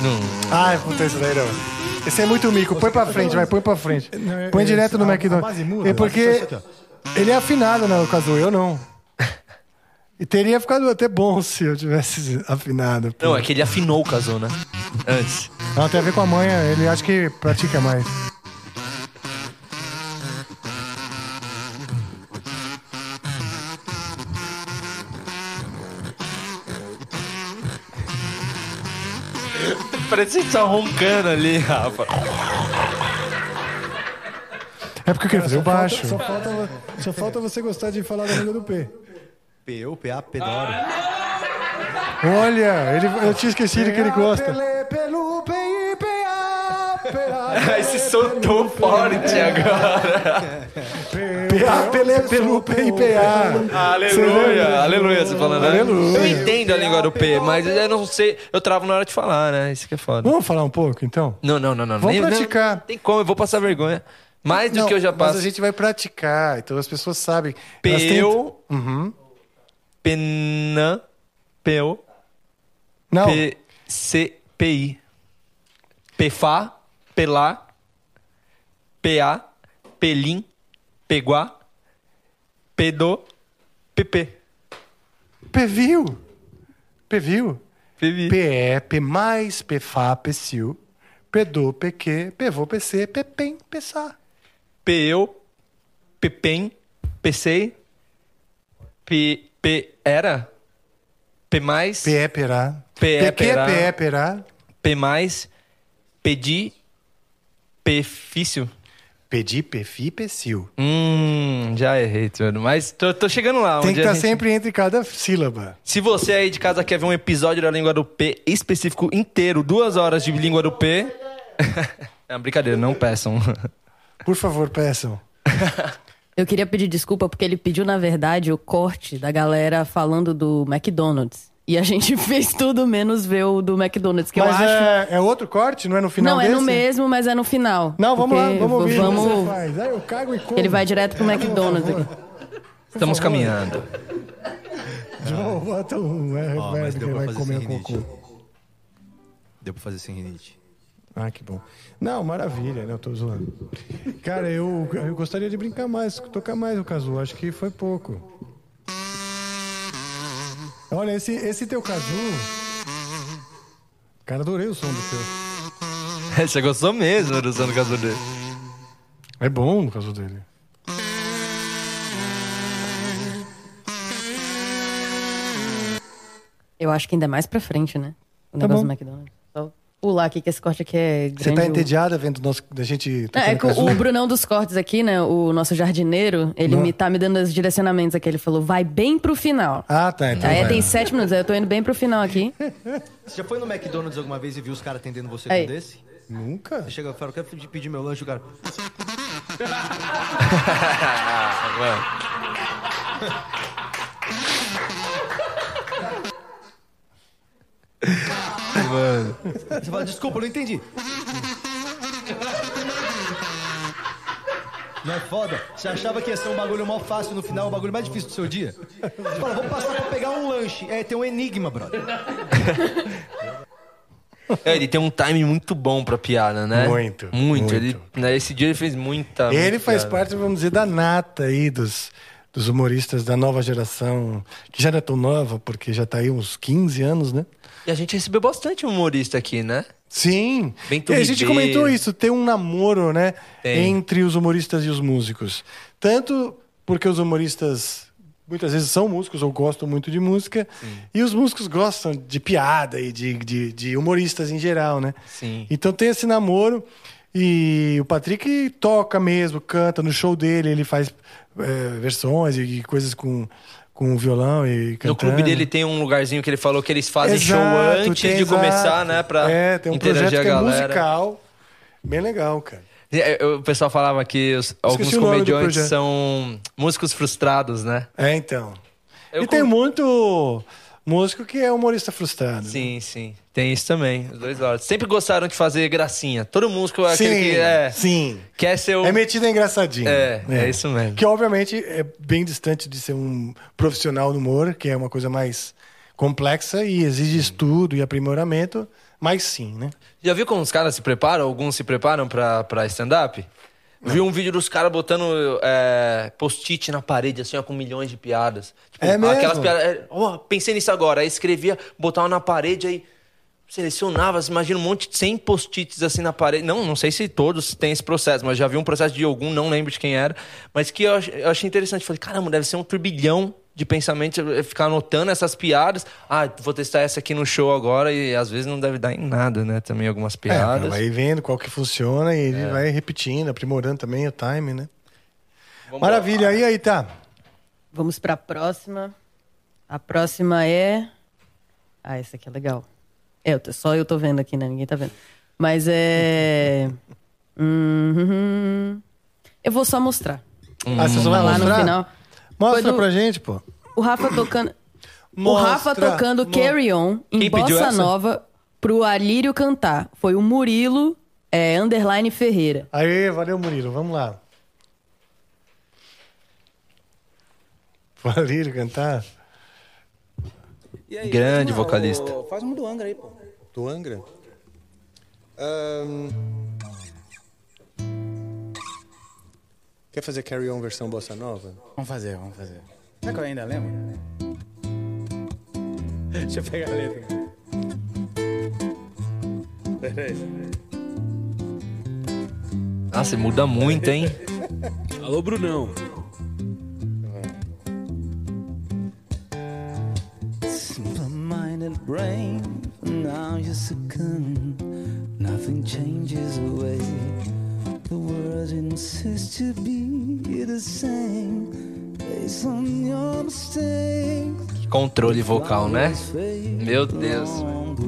Não. Ah, puta, isso daí não. Esse é muito mico. Põe pra frente, vai, põe pra frente. Põe direto no a McDonald's. É porque isso aqui, ele é afinado, né, no caso, eu não. E teria ficado até bom se eu tivesse afinado. pô. Não, é que ele afinou o casou, né? Antes. Não, tem a ver com a manha, ele acho que pratica mais. Parece que você tá roncando ali, Rafa. É porque eu queria fazer o Falta- baixo. só, falta, só falta você gostar de falar da língua do P. P, U, P, A, P da hora. Olha, ele, eu tinha esquecido que ele gosta. Pelo Aí se soltou forte agora. PA, Pelé, pelu, PIPA. Aleluia, aleluia, você falando, né? Aleluia. Eu entendo a língua do P, mas eu não sei, eu travo na hora de falar, né? Isso que é foda. Vamos falar um pouco, então? Não, não, não, não. Vamos nem- não- praticar. Tem como, eu vou passar vergonha. Mais do Não, que eu já Mas passo. a gente vai praticar, então as pessoas sabem. Elas têm- Peu, Uhum. pena, peu, Não, P, C, PI. Pefá, pelá, PA, pelim, peguá, pedô, PP. PVIU. PVIU. PV. PE, P mais, PFA, PSIU, PDO, PQ, PVO, PC, PPEM, PSA. PEU, PEPEM, PCEI, P, P, era, P mais, PE, PERA. PE, PQ. PE, PERA. P mais, PEDI, Pefício. PEDI, PFI, PSIU. Hum, já errei tudo, mas tô, tô chegando lá. Tem que estar gente- sempre entre cada sílaba. Se você aí de casa quer ver um episódio da Língua do P específico inteiro, duas horas de Língua do P... é uma brincadeira, não peçam. Por favor, peçam. Eu queria pedir desculpa porque ele pediu, na verdade, o corte da galera falando do McDonald's. E a gente fez tudo menos ver o do McDonald's, que Mas eu acho. é, é outro corte? Não é no final Não, é desse? no mesmo, mas é no final. Não, vamos lá, vamos ouvir. Vamos... Você Faz. Aí eu cago e como. Ele vai direto pro McDonald's aqui. Estamos caminhando. João, bota um Ó, verbo mas deu pra vai fazer comer sem cocô. Deu pra fazer sem rinite. Ah, que bom. Não, maravilha, né? Eu tô zoando. Cara, eu, eu gostaria de brincar mais, tocar mais o Cazu. Acho que foi pouco. Olha, esse, esse teu Cazu. Cara, adorei o som do teu. Você gostou mesmo do som do caso dele. É bom no caso dele. Eu acho que ainda é mais pra frente, né? O Tá negócio bom. do McDonald's. Pular aqui, que esse corte aqui é Você grande. tá entediada vendo nosso, da gente É, é que o- Brunão dos cortes aqui, né? O nosso jardineiro, ele Não. me tá me dando os direcionamentos aqui. Ele falou, vai bem pro final. Ah, tá. Então Aí vai. tem sete minutos, aí eu tô indo bem pro final aqui. Você já foi no McDonald's alguma vez e viu os caras atendendo você Aí. com desse? Nunca? Você chega e fala, eu quero pedir, pedir meu lanche, o cara... Você fala, desculpa, eu não entendi. Não é foda? Você achava que ia ser um bagulho mó fácil no final, o bagulho mais difícil do seu dia? Você fala, vou passar pra pegar um lanche. É, tem um enigma, brother. É, ele tem um time muito bom pra piada, né? Muito, Muito. muito. Ele, né, esse dia ele fez muita. Ele muita faz piada. parte, vamos dizer, da nata aí dos, dos humoristas da nova geração, que já não é tão nova, porque já tá aí uns 15 anos, né? E a gente recebeu bastante humorista aqui, né? Sim. Bento E a gente Ribeiro. comentou isso, tem um namoro, né, Tem. entre os humoristas e os músicos. Tanto porque os humoristas muitas vezes são músicos ou gostam muito de música, e os músicos gostam de piada e de, de, de humoristas em geral, né? Sim. Então tem esse namoro e o Patrick toca mesmo, canta no show dele, ele faz eh, versões e coisas com, com violão e cantando. No clube dele tem um lugarzinho que ele falou que eles fazem show Exato, antes tem- de começar, exato. né? Pra é, tem um interagir projeto a que é musical, bem legal, cara. É, O pessoal falava que os- alguns o comediantes são músicos frustrados, né? É, então. Eu e tem com- muito músico que é humorista frustrado. Sim, sim. Tem isso também, os dois lados. Sempre gostaram de fazer gracinha. Todo músico é aquele Sim, que é, sim. quer ser o... É metido engraçadinho. É, é isso mesmo. Que obviamente é bem distante de ser um profissional do humor, que é uma coisa mais complexa e exige estudo e aprimoramento, mas sim, né? Já viu como os caras se preparam? Alguns se preparam pra, pra stand-up? Vi um vídeo dos caras botando é, post-it na parede, assim, ó, com milhões de piadas. Tipo, É mesmo? Aquelas piadas. é, Ó, pensei nisso agora. Aí escrevia, botava na parede, aí selecionava. Você imagina um monte de 100 post-its assim na parede. Não, não sei se todos têm esse processo, mas já vi um processo de algum, não lembro de quem era. Mas que eu, ach- eu achei interessante. Falei, caramba, deve ser um turbilhão de pensamento, eu ficar anotando essas piadas. Ah, vou testar essa aqui no show agora e às vezes não deve dar em nada, né? Também algumas É, piadas. vai vendo qual que funciona e ele vai repetindo, aprimorando também o time, né? Maravilha, aí aí tá. Vamos pra próxima. A próxima é. Ah, essa aqui é legal. É, só eu tô vendo aqui, né? Ninguém tá vendo. Mas é. Uhum. Eu vou só mostrar. Ah, você só vai Lá no mostrar? final. Mostra Foi do- pra gente, pô. O Rafa tocando. o Mostra, Rafa tocando mo- Carry On em Quem Bossa essa? Nova pro Alírio cantar. Foi o Murilo é, Underline Ferreira. Aí, valeu, Murilo. Vamos lá. Valeu cantar. E aí, Grande vocalista. Faz uma do Angra aí, pô. Do Angra? Ahn, Quer fazer Carry On versão bossa nova? Vamos fazer, vamos fazer. Será que eu ainda lembro? Deixa eu pegar a letra. Peraí. Nossa, muda muito, hein? Alô, Brunão. Simple-minded brain, now you succumb. Nothing changes away. The words insist to be the same. Based on your mistakes. Controle vocal, né? Meu Deus. The.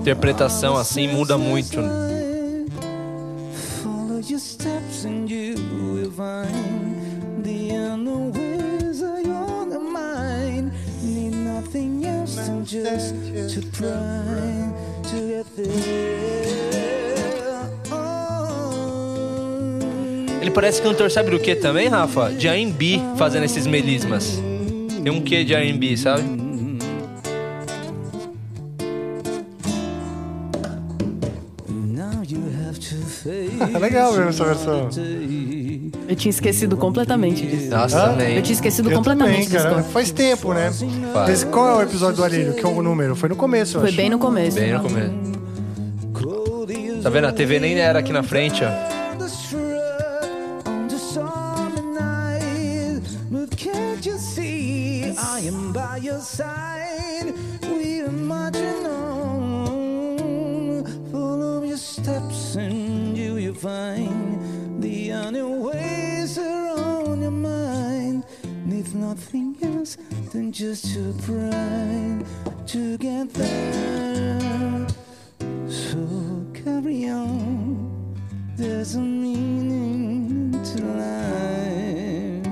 Interpretação assim muda muito. Follow find the of your mind. Need nothing else than just to try to get there. Oh. Ele parece cantor, sabe do que também, Rafa? De R&B, fazendo esses melismas. Tem um quê de R&B, sabe? Legal ver essa versão. Eu tinha esquecido completamente disso. Nossa, também. Eu tinha esquecido Eu completamente também, cara. disso. Faz tempo, né? Faz. Esse- qual é o episódio do Alírio? Que é o número? Foi no começo, eu Foi acho. bem no começo. Bem no começo. Tá vendo? A TV nem era aqui na frente, ó. the shrub on the summer than just to try to get there. So carry on. There's a meaning to life,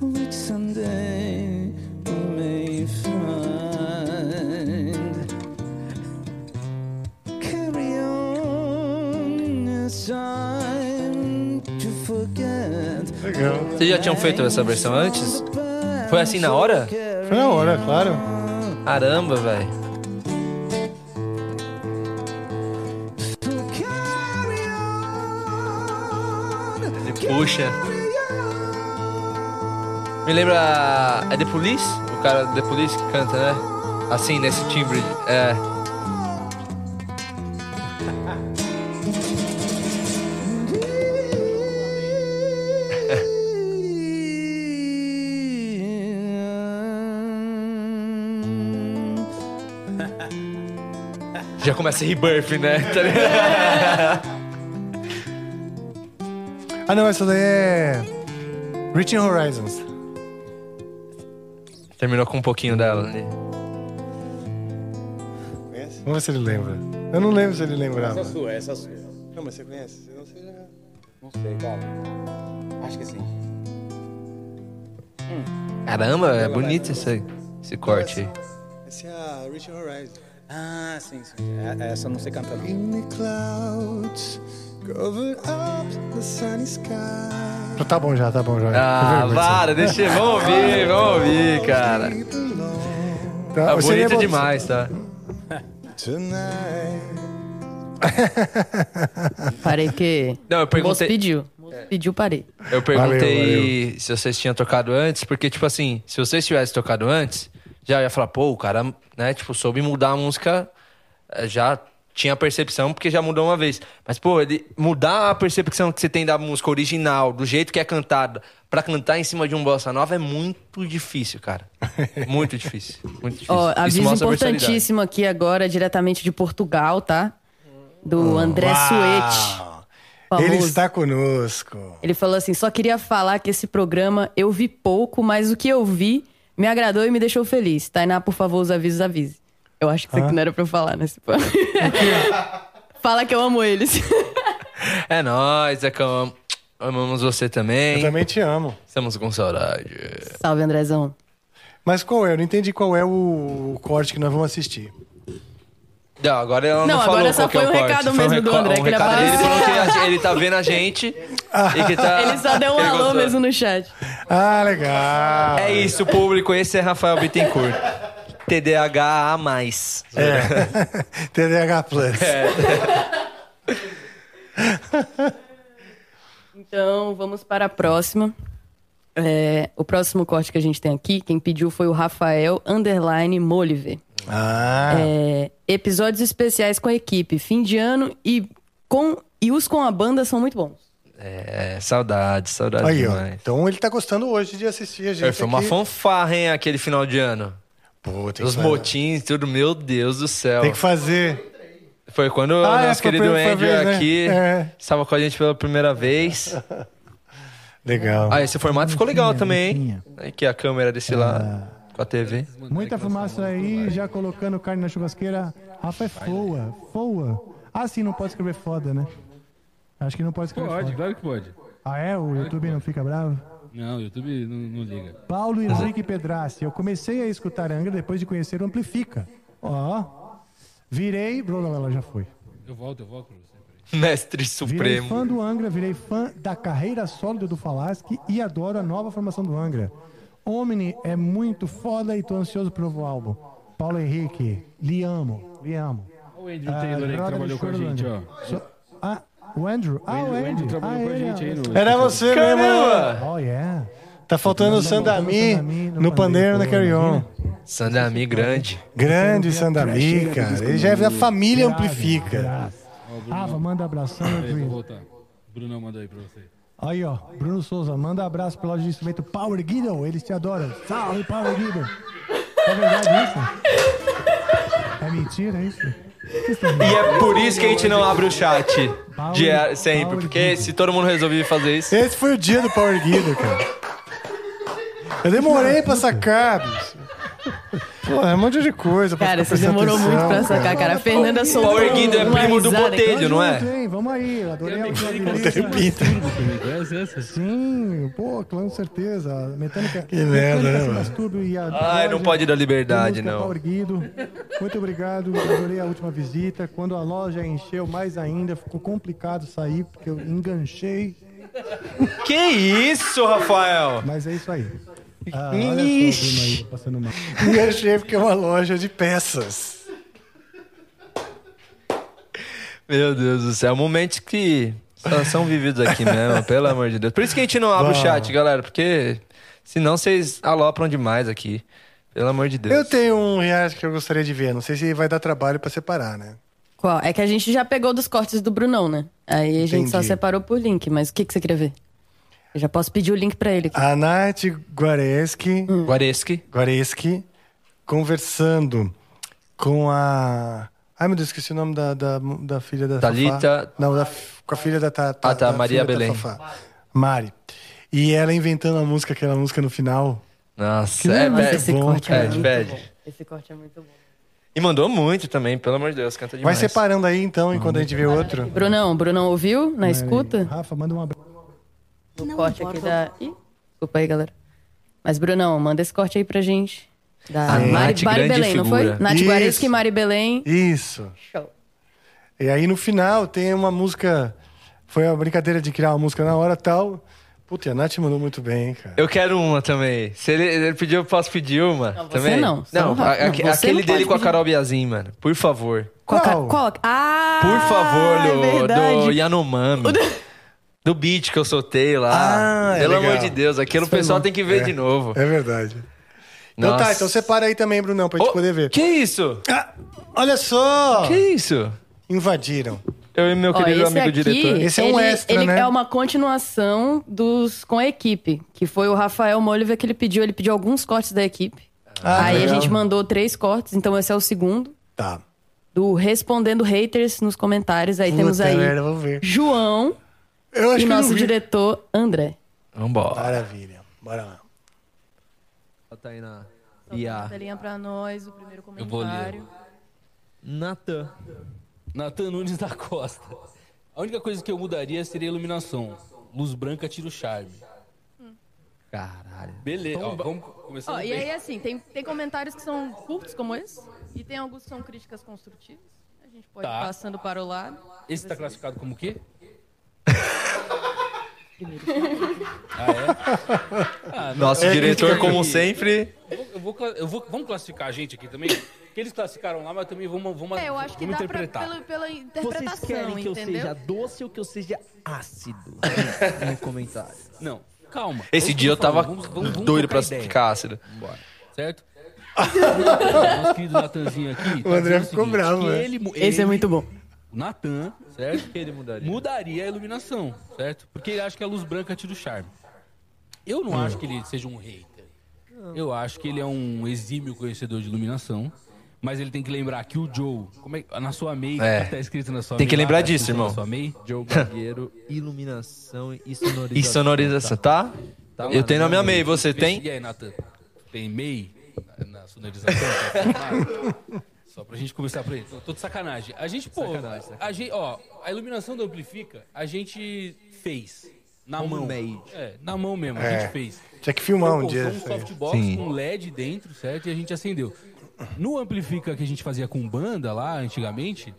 which someday we may find. Carry on, it's time to forget. Legal. Vocês já tinham feito essa versão antes? Foi assim na hora? Foi na hora, claro. Caramba, velho. Ele puxa. Me lembra. É The Police? O cara The Police que canta, né? Assim, nesse timbre. É. Já começa Rebirth, né? Tá? Ah, não, essa daí é. Reaching Horizons. Terminou com um pouquinho dela ali. Conhece? Vamos ver se ele lembra. Eu não lembro se ele lembrava. Essa sua, essa sua. Não, mas você conhece? Senão você já... Não sei, calma. Acho que sim. Caramba, é bonito esse, esse corte aí. Essa é a Reaching Horizon. Ah, sim, sim. É- Essa eu não sei cantar. não. In the clouds, covered up the sunny sky. Tá bom já, tá bom já. Ah, para, deixa eu. Vamos ouvir, vamos ouvir, cara. Tá, Tá bom- demais, tá? Tonight. Parei porque. Não, eu O perguntei- pediu. O moço pediu, parei. Eu perguntei Valeu, se vocês tinham tocado antes, porque, tipo assim, se vocês tivessem tocado antes, já ia falar, pô, o cara, né, tipo, soube mudar a música, eh, já tinha a percepção, porque já mudou uma vez. Mas, pô, ele mudar a percepção que você tem da música original, do jeito que é cantada, pra cantar em cima de um bossa nova é muito difícil, cara. Muito difícil. Muito difícil. Ó, Isso aviso importantíssimo aqui agora, diretamente de Portugal, tá? Do André Suete. Ele está conosco. Ele falou assim: só queria falar que esse programa eu vi pouco, mas o que eu vi me agradou e me deixou feliz. Tainá, por favor, os avisos avise. Eu acho que isso aqui não era pra eu falar nesse plano. Fala que eu amo eles. É nóis, é que eu amo- amamos você também. Eu também te amo. Estamos com saudade. Salve, Andrezão. Mas qual é? Eu não entendi qual é o corte que nós vamos assistir. Não, agora ela não, Não, falou agora só qual que é foi o um corte. recado Foi um mesmo do André, um que ele recado apareceu. falando que a- ele tá vendo a gente que tá... Ele só deu um ele alô gostou. mesmo no chat. Ah, legal. É isso, público. Esse é Rafael Bittencourt. TDAH a mais. É. TDAH Plus. É. Então, vamos para a próxima. É, o próximo corte que a gente tem aqui, quem pediu foi o Rafael Underline Moliver. Ah. É, episódios especiais com a equipe, fim de ano e, com, e os com a banda são muito bons. É, saudade, saudade Aí, ó. demais. Então ele tá gostando hoje de assistir a gente. É, Foi uma aqui. fanfarra, hein, aquele final de ano. Pô, tem Os que- motins, tudo, meu Deus do céu. Tem que fazer. Foi quando Ah, o é, nosso foi querido Andrew vez, né? aqui É. estava com a gente pela primeira vez. Legal. Ah, esse formato ficou legal também, hein? Aqui a câmera desse Ah. lado, com a TV. Muita fumaça aí, já colocando carne na churrasqueira. Rafa é foa, foa. Ah, sim, não pode escrever foda, né? Acho que não pode escrever Pode, claro que pode. Ah, é? O YouTube não fica bravo? Não, o YouTube não, não liga. Paulo Henrique Pedrassi. Eu comecei a escutar Angra depois de conhecer o Amplifica. Ó. Virei. Blá, blá, blá, já foi. Eu volto, eu volto pra você. Mestre Virei Supremo. fã do Angra, virei fã da carreira sólida do Falaschi e adoro a nova formação do Angra. Omni é muito foda e tô ansioso pro novo álbum. Paulo Henrique, lhe amo, lhe amo. Olha o Andrew Taylor aí que brother trabalhou com a gente, ó. So- ah, o Andrew. Ah, o Andrew- o Andrew. Trabalhou ah, com a ele, gente aí no- Era você mesmo. Caramba! Oh, yeah. Tá faltando o Sandami no pandeiro na Carry On. Sandami grande. Grande Sandami, cara. Ele já é da família Amplifica. Ava, manda abração. Voltar. Bruno manda aí pra você. Aí, ó, Bruno Souza, manda abraço pro loja de instrumento Power Guido, eles te adoram. Salve, Power Guido. É verdade isso? É mentira isso? E é por isso que a gente não abre o chat. De, sempre, porque se todo mundo resolver fazer isso. Esse foi o dia do Power Guido, cara. Eu demorei pra sacar, bicho. Pô, é um monte de coisa. pra Cara, você demorou muito pra atenção, sacar, cara. A Fernanda soltou Power Guido é uma primo do. Botelho, não é? Hein? Vamos aí, eu adorei a essa? Sim, pô, com certeza. A Mecânica, Que merda, né, mano? E Ai, não pode dar liberdade, não. Power Guido. Muito obrigado, adorei a última visita. Quando a loja encheu mais ainda, ficou complicado sair, porque eu enganchei Que isso, Rafael? Mas é isso aí. Ah, olha só aí, passando mal. E achei que é uma loja de peças. Meu Deus do céu, momentos que só são vividos aqui mesmo, pelo amor de Deus. Por isso que a gente não abre o chat, galera, porque senão vocês alopram demais aqui. Pelo amor de Deus. Eu tenho um reality que eu gostaria de ver. Não sei se vai dar trabalho pra separar, né? Qual? É que a gente já pegou dos cortes do Brunão, né? Aí a gente só Entendi. separou por link, mas o que, que você queria ver? Eu já posso pedir o link pra ele aqui. A Nath Guareschi, Guareschi. Guareschi conversando com a. Ai, meu Deus, esqueci o nome da, da, da filha da Thalita. Fafá. Não, da, com a filha da Tata. Ah, tá, da Maria Belém. Fafá. Mari. E ela inventando a música, aquela música no final. Nossa, Que é, pede. esse corte é muito pede. bom. Esse corte é muito bom. E mandou muito também, pelo amor de Deus, canta Vai demais. separando aí então, enquanto a gente vê outro. Brunão, Brunão ouviu na escuta? Rafa, manda um abraço. O corte aqui da. Ih, desculpa aí, galera. Mas, Brunão, manda esse corte aí pra gente. Da Sim. Mari, Nath, Mari Belém, não figura. foi? Nath. Guareschi e Mari Belém. Isso. Show. E aí no final tem uma música. Foi uma brincadeira de criar uma música na hora tal. Puta, a Nath mandou muito bem, cara. Eu quero uma também. Se ele, ele pediu, eu posso pedir uma você também? não, você Não, não a- vai- não, aquele não dele com a. Carol Biazin, mano. Por favor. Qual? Qual? qual? Ah! Por favor, é do, verdade. do Yanomami. Do beat que eu soltei lá. Ah, é Pelo legal. amor de Deus, aquilo o Isso pessoal bom. tem que ver É, de novo. É verdade. Então tá, Nossa. então separa aí também, Brunão, pra gente poder ver. Que isso? Ah, olha só! Que isso? Invadiram. Eu e meu Ó, querido amigo aqui, diretor. Esse é um ele, extra, ele né? é uma continuação dos com a equipe, que foi o Rafael Moliver que ele pediu. Ele pediu alguns cortes da equipe. Ah, Aí legal. a gente mandou três cortes, então esse é o segundo. Tá. Do Respondendo Haters nos comentários. Aí Puta temos aí merda. João Eu acho e que nosso diretor André. Vambora. Maravilha. Bora lá. Bota aí na Solta a telinha pra nós, o primeiro Eu vou ler. comentário. Natan. Natan Nunes da Costa. A única coisa que eu mudaria seria a iluminação. Luz branca tira o charme. Caralho. Beleza, ó, vamos começar Ó, e aí, assim, tem, tem comentários que são curtos, como esse, e tem alguns que são críticas construtivas. A gente pode Tá. ir passando para o lado. Esse tá classificado como o quê? Primeiro. Ah, é? Ah, não. Nosso É, diretor, crítica como aí. sempre. Eu vou, eu vou eu vou- vamos classificar a gente aqui também? Que eles classificaram lá, mas também vamos, vamos, É, eu acho que dá pra, interpretar. pela, pela interpretação, Vocês querem que eu entendeu? seja doce ou que eu seja ácido? no comentário. Não, calma. Esse dia eu que tava. Vamos- vamos- vamos doido pra ideia. ficar ácido. Vambora. Certo? Nosso querido Natanzinho aqui. tá O André ficou seguinte, bravo, que né? ele mu- Esse é ele- muito bom. O Natan, certo? que ele mudaria? Mudaria a iluminação, certo? Porque ele acha que a luz branca tira o charme. Eu não acho que ele seja um hater. Eu acho que ele é um exímio conhecedor de iluminação. Mas ele tem que lembrar que o Joe, como é, na sua MEI, É. tá escrito na sua Tem MEI que lá, lembrar tá disso, escrito irmão. Na sua MEI, Joe Bagueiro, iluminação e sonorização. E sonorização, tá? Tá Eu tenho na minha MEI. MEI, você tem? E aí, Natan? Tem MEI na, na sonorização? Só pra gente começar por aí. Tô, tô de sacanagem. A gente, pô, Sacanagem, a gente, ó, a iluminação do Amplifica, a gente fez. Na mão. Homemade. É, na mão mesmo, a É. gente fez. Tinha que filmar um dia um softbox Sim. com LED dentro, certo? E a gente acendeu. No Amplifica que a gente fazia com banda lá, antigamente,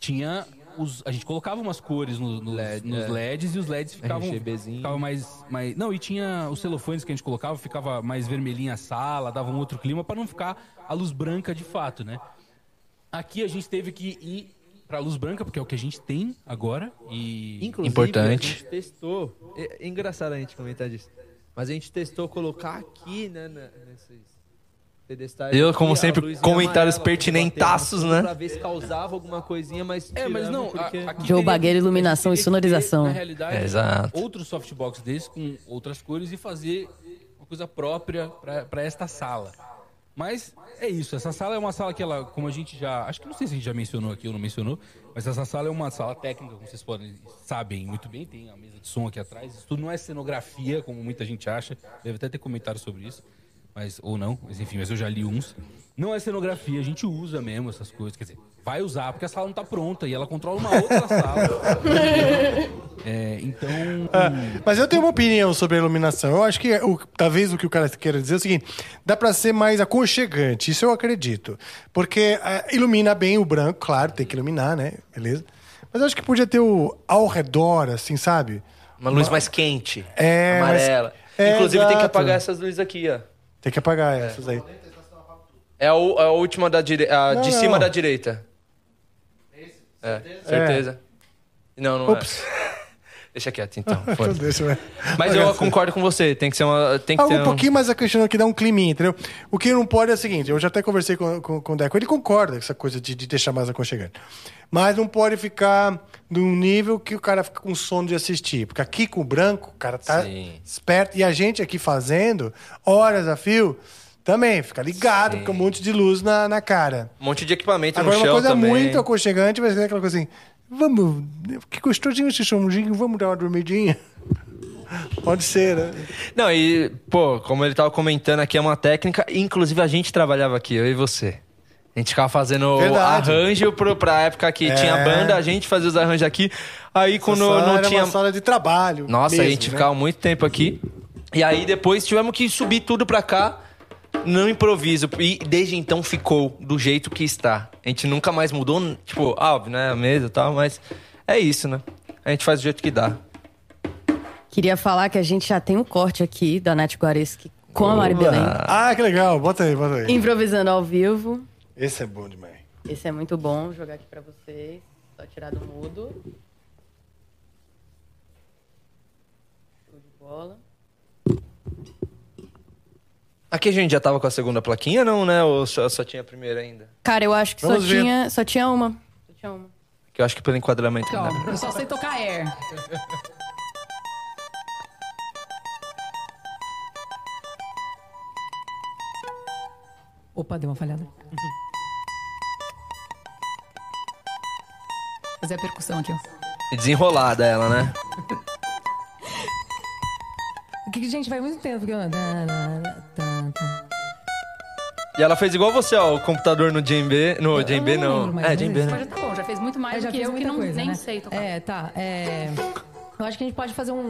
tinha os, a gente colocava umas cores no- nos, nos é. LEDs e os LEDs ficavam, ficavam mais, mais. Não, e tinha os celofanes que a gente colocava, ficava mais vermelhinha a sala, dava um outro clima pra não ficar a luz branca de fato, né? Aqui a gente teve que ir pra luz branca, porque é o que a gente tem agora. E. Inclusive, Importante. a gente testou. É, é engraçado a gente comentar disso. Mas a gente testou colocar aqui, né, na- nesses pedestais. Eu, aqui, como a sempre, comentários amarela pertinentaços, né? Pra ver se causava alguma coisinha, mas. É, mas não. Porque... a- aqui Joe teria- Bagueiro, iluminação e que ter, sonorização. Na realidade, É, exato. outros softbox desses com outras cores e fazer uma coisa própria para esta sala. Mas é isso, essa sala é uma sala que ela, como a gente já, acho que não sei se a gente já mencionou aqui ou não mencionou, mas essa sala é uma sala técnica, como vocês podem sabem muito bem, tem a mesa de som aqui atrás. Isso tudo não é cenografia, como muita gente acha. Deve até ter comentário sobre isso, mas ou não, mas enfim, mas eu já li uns. Não é cenografia, a gente usa mesmo essas coisas, quer dizer, vai usar porque a sala não tá pronta e ela controla uma outra sala. É, então, Ah, mas eu tenho uma opinião sobre a iluminação. Eu acho que o, talvez o que o cara queira dizer é o seguinte: dá pra ser mais aconchegante. Isso eu acredito. Porque ah, ilumina bem o branco, claro, tem que iluminar, né? Beleza? Mas eu acho que podia ter o ao redor, assim, sabe? Uma luz mais quente. É, mas- amarela. É, Inclusive tem que exato. apagar essas luzes aqui, ó. Tem que apagar essas aí. É a, u- a última da direita. Não, de não. cima da direita. É, certeza? Não, não Ops. é. Deixa quieto, então. foda-se. Deixa. Mas eu concordo com você. Tem que ser uma. Tem que Algo ter um pouquinho mais questionando que dá um climinha, entendeu? O que não pode é o seguinte, eu já até conversei com, com, com o Deco, ele concorda com essa coisa de, de deixar mais aconchegante. Mas não pode ficar num nível que o cara fica com sono de assistir. Porque aqui com o branco, o cara tá Sim. esperto. E a gente aqui fazendo, horas a fio, também fica ligado, Sim. com um monte de luz na, na cara. Um monte de equipamento Agora, no uma chão coisa também. muito aconchegante vai ser aquela coisa assim, vamos, que gostosinho esse somzinho, vamos dar uma dormidinha? Pode ser, né? Não, e, pô, como ele tava comentando aqui, é uma técnica. Inclusive, a gente trabalhava aqui, eu e você. A gente ficava fazendo Verdade. arranjo pro, pra época que É. tinha banda, a gente fazia os arranjos aqui. Aí quando não era tinha. uma sala de trabalho. Nossa, a mesmo, gente né? ficava muito tempo aqui. E aí depois tivemos que subir tudo pra cá no improviso. E desde então ficou do jeito que está. A gente nunca mais mudou, tipo, óbvio, né? A mesa e tal, mas é isso, né? A gente faz do jeito que dá. Queria falar que a gente já tem um corte aqui da Nath Guareschi com a Mari Belém. Ah, que legal. Bota aí, bota aí. Improvisando ao vivo. Esse é bom demais. Esse é muito bom. Vou jogar aqui pra vocês. Só tirar do mudo. Show de bola. Aqui a gente já tava com a segunda plaquinha, não, né? Ou só, só tinha a primeira ainda? Cara, eu acho que só Vamos ver. tinha, só tinha uma. Só tinha uma. Que eu acho que pelo enquadramento Então, pra- eu só sei tocar air. Opa, deu uma falhada. Fazer a percussão aqui, ó. E desenrolada ela, né? O que, gente, vai muito tempo. que eu- E ela fez igual você, ó, o computador no djembe. No djembe não. É, djembe, menos. né? Tá bom, já fez muito mais Eu já do que eu, que não, coisa, nem né? sei tocar. É, tá. É... Eu acho que a gente pode fazer um.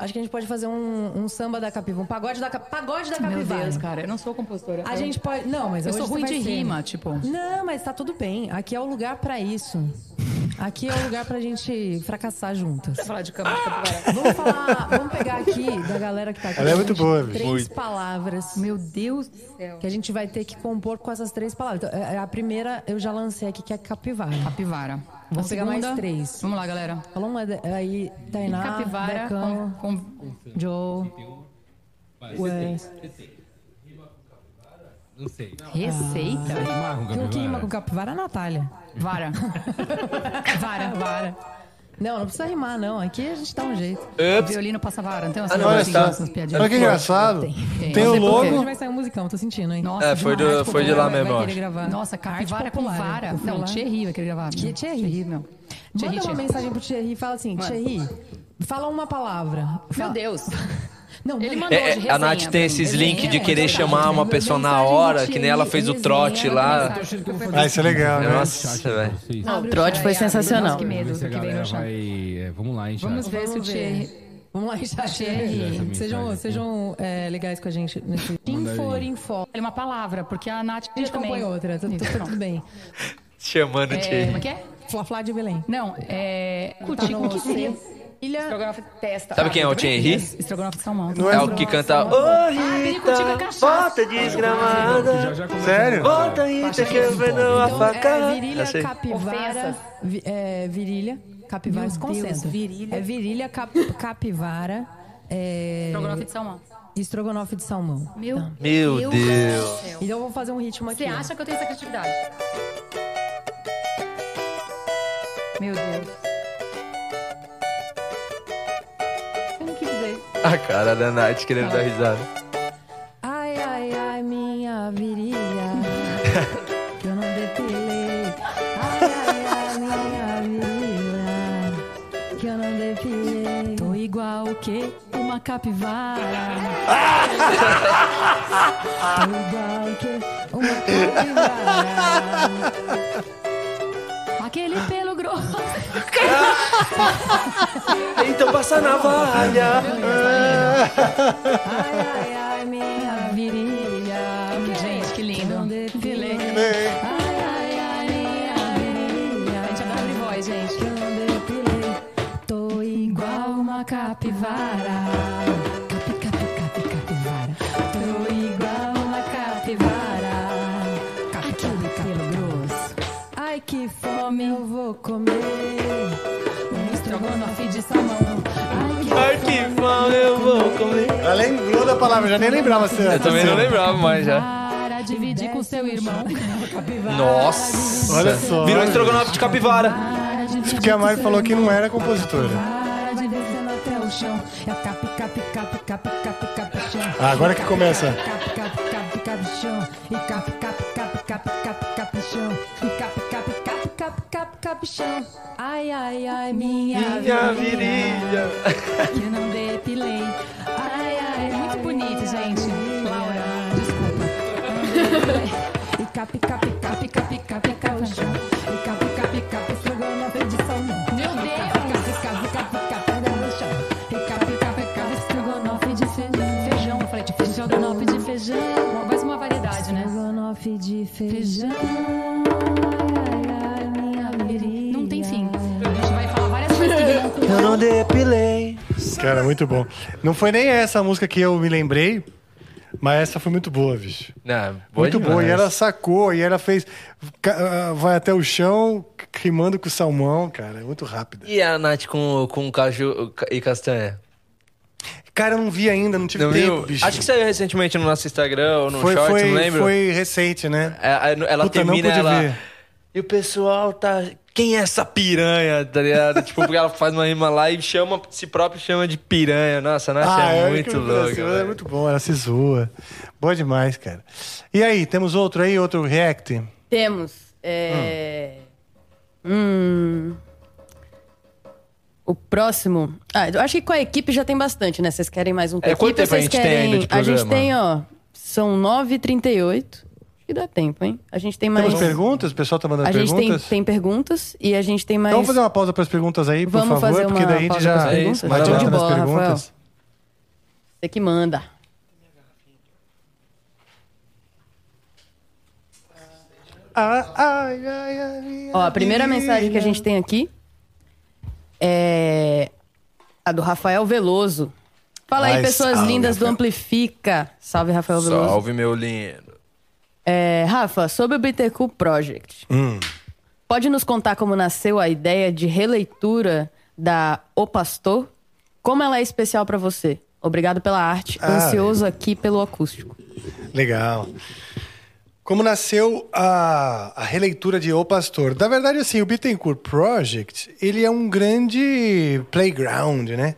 Acho que a gente pode fazer um, um samba da capivara, um pagode da, pagode da Meu capivara. Deus, cara, eu não sou compositora. A Eu- gente pode. Não, mas Eu sou ruim de ser. rima, tipo. Não, mas tá tudo bem. Aqui é o lugar pra isso. Aqui é o lugar pra gente fracassar juntas. Pra falar de cama de capivara. Vamos falar, vamos pegar aqui da galera que tá aqui. Ela é muito boa. Três Muito. palavras. Meu Deus do céu. Que a gente vai ter que compor com essas três palavras. Então, é- a primeira eu já lancei aqui, que é capivara. Capivara. Vamos A pegar segunda? mais três. Vamos lá, galera. Fala uma de- aí, Tainá, Capivara Decão, com, com Joe, Wes. Não sei. Receita? Quem que rima com capivara é a Natália. Vara. Vara, vara. Não, não precisa rimar, não. Aqui a gente dá um jeito. Violino passa vara. Não tem umas Ah, não, assim, só. essas piadinhas? Olha que engraçado. Tem. Tem o Não por quê. logo. Hoje vai sair um musicão, tô sentindo, hein? Nossa, É, foi demais. do- foi de lá Vai- vai mesmo, acho. gravar. Nossa, capivara com vara. Não. Thierry vai querer gravar. Que Thierry? Thierry. Manda Thierry, uma Thierry. mensagem pro Thierry e fala assim, Manda. Thierry, fala uma palavra. Meu Fala- Deus. Não, Ele mandou É, de é, a resenha Nath tem esses links de Resenha, querer é, chamar uma pessoa na hora, que nem ela fez o resenha, trote lá. Ah, isso é legal, né? Nossa, velho. Não, o trote foi sensacional. Que medo Vamos é, lá, hein. Vamos ver se o. Thierry... Vamos lá, Thierry. Sejam, sejam é, legais com a gente. Inforinfo. Olha uma palavra, porque a Nath A gente também. compõe outra, tudo, Isso, tudo, bem. Chamando o É, Thierry. como é que é? Flá Flá de Belém. Não, é... Tá Cuti, o que seria? Ilha... Estrogonofe testa. Sabe quem é o Thierry? Estrogonofe de salmão. Não É o que canta. Ô, é cachaça. bota desgramada. Sério? a- Bota aí, tá quebrando a Então, faca. é virilha, Achei. capivara, é, virilha, capivara, virilha. É virilha, cap- capivara, é, Estrogonofe de salmão. estrogonofe de salmão. Meu Tá. Meu Deus. Deus. Então eu vou fazer um ritmo aqui. Você acha que eu tenho essa criatividade? Meu Deus. A cara da Nath querendo dar risada. Ai, ai, ai, minha virilha, que eu não depilei. Ai, ai, ai, minha virilha, que eu não depilei. Tô igual o quê? Uma capivara. Tô igual o quê? Uma capivara. Aquele pelo grosso. Então passa a navalha. Ai, ai, ai, minha virilha. Gente, que lindo. Depilei. Delay. Ai, ai, minha virilha. Voz, gente. Tô igual uma capivara. Ela lembrou da palavra, já nem lembrava se Eu também não lembrava mais já. Para dividir com seu irmão. Nossa. Olha só. Virou estrogonofe de capivara. Isso porque a Mari falou que não era compositora. Para de descendo chão. Ai, ai, ai, minha, Minha virilha. Que não depilei. Ai, ai, muito bonito, gente. Laura, desculpa. E capi, capi, capi, capi, capi, capi, chão. E capi, capi, capi, estrogonofe de salmão. Meu Deus! Capi, capi, capi, capi, no chão. E capi, capi, capi, Estrogonofe de fe- feijão. Eu falei de feijão. Estrogonofe de feijão. Mais uma variedade, né? estrogonofe de feijão. Depilei. Cara, muito bom. Não foi nem essa música que eu me lembrei, mas essa foi muito boa, bicho. Não, boa muito boa. E demais. ela sacou, e ela fez. ah, Vai até o chão, rimando com o salmão, cara. Muito rápida. E a Nath com, com caju e castanha? Cara, eu não vi ainda, não tive Não tempo, viu? bicho. Acho que saiu recentemente no nosso Instagram ou no foi, short, foi, não lembro. foi recente, né? É, Ela Puta, não termina pude ela. ver. E o pessoal tá. Quem é essa piranha? Tá ligado? tipo, porque ela faz uma rima lá e chama, si próprio chama de piranha. Nossa, a Nath é eu muito louca. assim, É muito bom, ela se zoa. Boa demais, cara. E aí, temos outro aí, outro react? Temos. É... Hum. O próximo. Ah, eu acho que com a equipe já tem bastante, né? Vocês querem mais um com a É, quanto equipe? ou tempo a vocês gente tem querem... ainda de A gente programa? tem, ó. São 9h38. Que dá tempo, hein? A gente tem mais. Temos perguntas? O pessoal tá mandando A gente tem, perguntas? tem perguntas e a gente tem mais. Então vamos fazer uma pausa para as perguntas aí, por Vamos favor, fazer porque uma daí a gente pausa já perguntas? vai de bola, perguntas. Rafael. Você que manda. Ah, ai, ai, ai, Ó, a primeira mensagem que a gente tem aqui é a do Rafael Veloso. Fala aí, pessoas lindas do Rafael. Amplifica. Salve, Rafael Veloso. Salve, meu lindo. É, Rafa, sobre o Bittercool Project. Hum. Pode nos contar como nasceu a ideia de releitura da O Pastor? Como ela é especial pra você? Obrigado pela arte. Ah, Ansioso aqui pelo acústico. Legal. Como nasceu a, a releitura de O Pastor? Na verdade, assim, o Bittencourt Project, ele é um grande playground, né?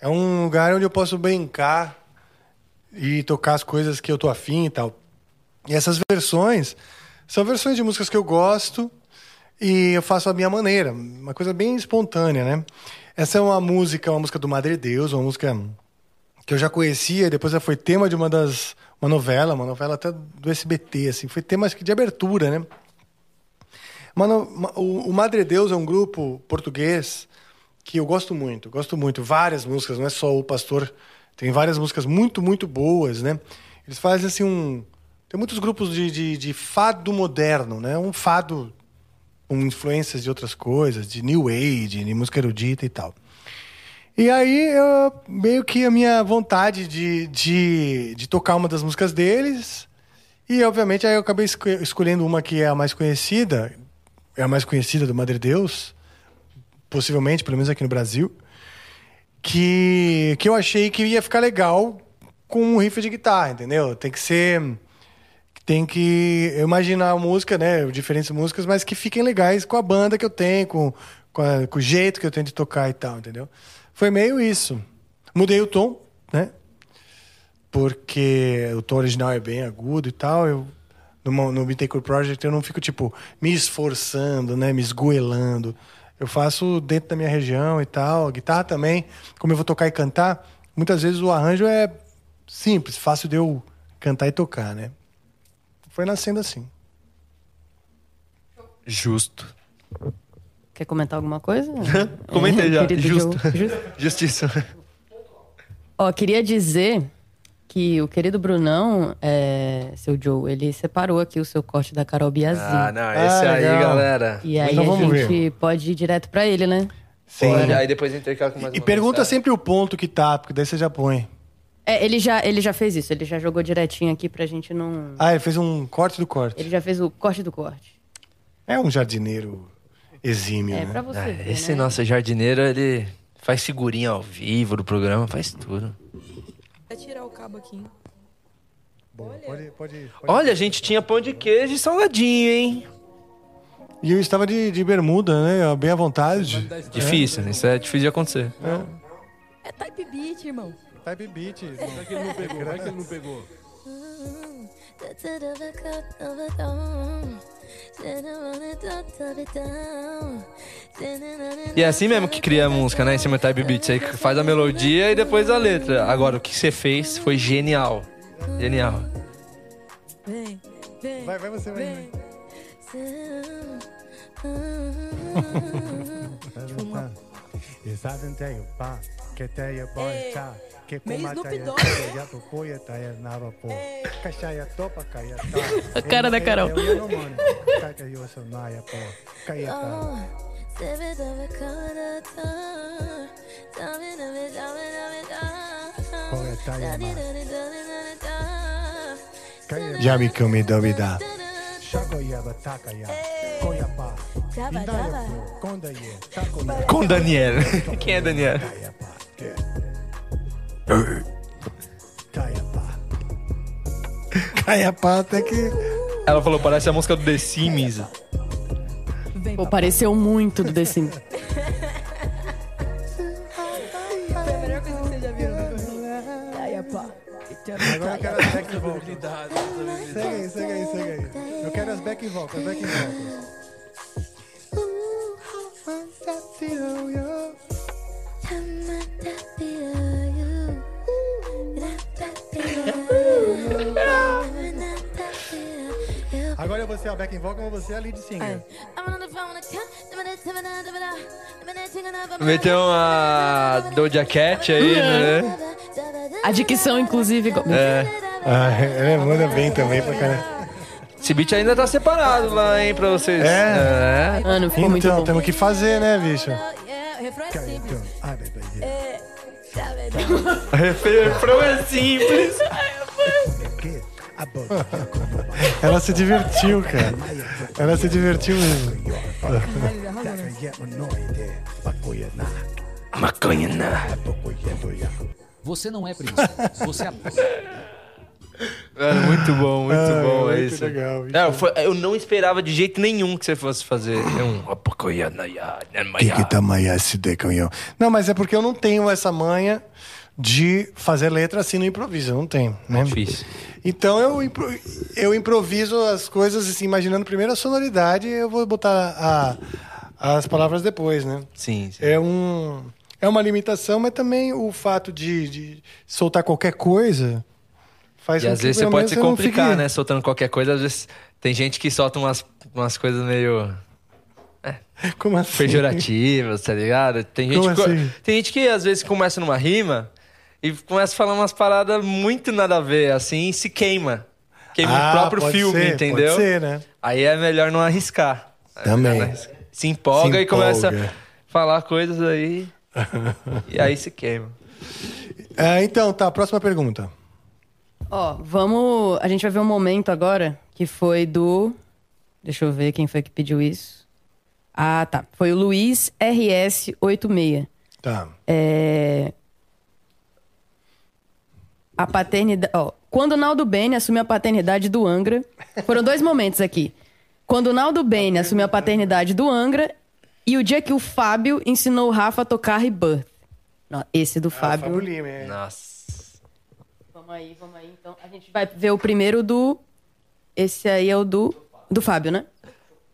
É um lugar onde eu posso brincar e tocar as coisas que eu tô afim e tal. E essas versões são versões de músicas que eu gosto e eu faço a minha maneira, uma coisa bem espontânea, né? Essa é uma música, uma música do Madre Deus, uma música que eu já conhecia, depois ela foi tema de uma das uma novela, uma novela até do SBT, assim, foi tema de abertura, né? Mano, ma- o, o Madre Deus é um grupo português que eu gosto muito, gosto muito, várias músicas, não é só o Pastor, tem várias músicas muito, muito boas, né? Eles fazem assim um tem muitos grupos de, de, de fado moderno, né? Um fado com influências de outras coisas, de new age, de música erudita e tal. E aí, eu, meio que a minha vontade de, de, de tocar uma das músicas deles. E, obviamente, aí eu acabei esco- escolhendo uma que é a mais conhecida, é a mais conhecida do Madre Deus, possivelmente, pelo menos aqui no Brasil, que, que eu achei que ia ficar legal com um riff de guitarra, entendeu? Tem que ser. Tem que imaginar a música, né? Diferentes músicas, mas que fiquem legais com a banda que eu tenho, com, com, a- com o jeito que eu tenho de tocar e tal, entendeu? Foi meio isso. Mudei o tom, né? Porque o tom original é bem agudo e tal. Eu, no, no Bittencourt Project eu não fico, tipo, me esforçando, né? Me esgoelando. Eu faço dentro da minha região e tal. A guitarra também. Como eu vou tocar e cantar, muitas vezes o arranjo é simples, fácil de eu cantar e tocar, né? Foi nascendo assim. Justo. Quer comentar alguma coisa? Comentei É, já. Justo. Justiça. Ó, queria dizer que o querido Brunão, é, seu Joe, ele separou aqui o seu corte da Carol Biazin. Ah, não, esse aí, galera. E aí Então a gente ver. pode ir direto pra ele, né? Sim. Pode, Aí depois intercala com mais E uma pergunta mensagem. sempre o ponto que tá, porque daí você já põe. É, ele já, ele já fez isso, ele já jogou direitinho aqui pra gente não. Ah, ele fez um corte do corte. Ele já fez o corte do corte. É um jardineiro exímio, É, né? pra você É, ver, esse né? nosso jardineiro, ele faz figurinha ao vivo do programa, faz tudo. Vai tirar o cabo aqui. Pode, pode, pode. Olha, a gente tinha pão de queijo e salgadinho, hein? E eu estava de, de bermuda, né? Bem à vontade. Difícil, isso é difícil de acontecer. É type beat, irmão. Type beat. Vai que ele não pegou, vai que ele não pegou. E é assim mesmo que cria a música, né? Em cima do type beat. Você faz a melodia e depois a letra. Agora, o que você fez foi genial. Genial. Vem, vem. Vai, vai você, vai. Isadenteio pa, que teia boita, que meio comata Snoop ya Dogg. teia, ya popoia taia nava po, cachaia topa caia ta. A cara da Carol. Koya pa, indaya po, konda ye, tako ya. Com Daniel. Quem é Daniel? Caia pá até que. Ela falou, parece a música do The Sims. Pô, pareceu muito do The Sims. Foi a melhor coisa que você já viu no programa. Ai, pá. Agora eu quero as back vocals. Segue aí, segue aí, segue aí. Eu quero as back vocals, back vocals. Vou ser a back vocal ou você é a lead singer? Meteu uma Doja Cat aí, né? A dicção, inclusive. É. Ah, ela manda bem também pra caralho. Esse beat ainda tá separado lá, hein, pra vocês. É? Mano, ficou muito Então, bom. temos que fazer, né, bicho? É, o refrão é simples. É, Refrão é simples. Ela se divertiu, cara. Ela se divertiu mesmo. Maconha, Você não é preguiçoso, você é muito bom, muito Ah, bom. é muito isso. legal. É, foi- eu não esperava de jeito nenhum que você fosse fazer um. Que que tá? Não, mas é porque eu não tenho essa manha de fazer letra assim no improviso. Não tenho, né? Difícil. Então eu, impro- eu improviso as coisas assim, imaginando primeiro a sonoridade e eu vou botar a- as palavras depois, né? Sim, sim. É, um, é uma limitação, mas também o fato de, de soltar qualquer coisa faz E às vezes você pode se complicar, fique- né? Soltando qualquer coisa. Às vezes tem gente que solta umas, umas coisas meio. Como assim? Pejorativas, tá ligado? Tem gente, Como que- assim? tem gente que às vezes começa numa rima e começa a falar umas paradas muito nada a ver, assim, e se queima. Queima Ah, o próprio pode filme, ser, entendeu? pode ser, né? Aí é melhor não arriscar. É Também. Se empolga Se e começa empolga. a falar coisas aí. e aí se queima. É, então, tá, próxima pergunta. Ó, vamos. A gente vai ver um momento agora que foi do. Deixa eu ver quem foi que pediu isso. Ah, tá. Foi o Luiz RS86. Tá. É. A paternidade. Ó, quando o Naldo Bene assumiu a paternidade do Angra. Foram dois momentos aqui. Quando o Naldo Bene assumiu a paternidade do Angra e o dia que o Fábio ensinou o Rafa a tocar Rebirth. Não, esse do Fábio. Fábio Lima, é. Nossa. Vamos aí, vamos aí. Então, a gente vai ver o primeiro do. Esse aí é o do. Do Fábio, né?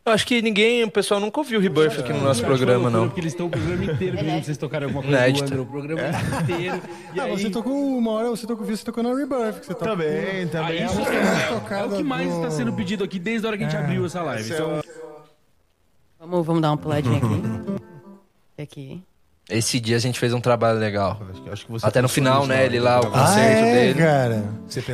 Eu acho que ninguém, o pessoal nunca ouviu o Rebirth aqui no nosso programa, não. Porque eles estão o programa inteiro pedindo vocês tocarem alguma coisa Inédito. do André, o programa inteiro. E Ah, aí... você tocou uma hora, você tocou, você tocou na Rebirth. que Você tocou, Também, também. Aí, É isso é, é o que mais tá do- está sendo pedido aqui desde a hora que a gente abriu essa live. É Então, Vamos, vamos dar uma puladinha aqui. aqui. Esse dia a gente fez um trabalho legal. acho que você Até no final, né? Ele lá, o concerto ah, é, dele. cara.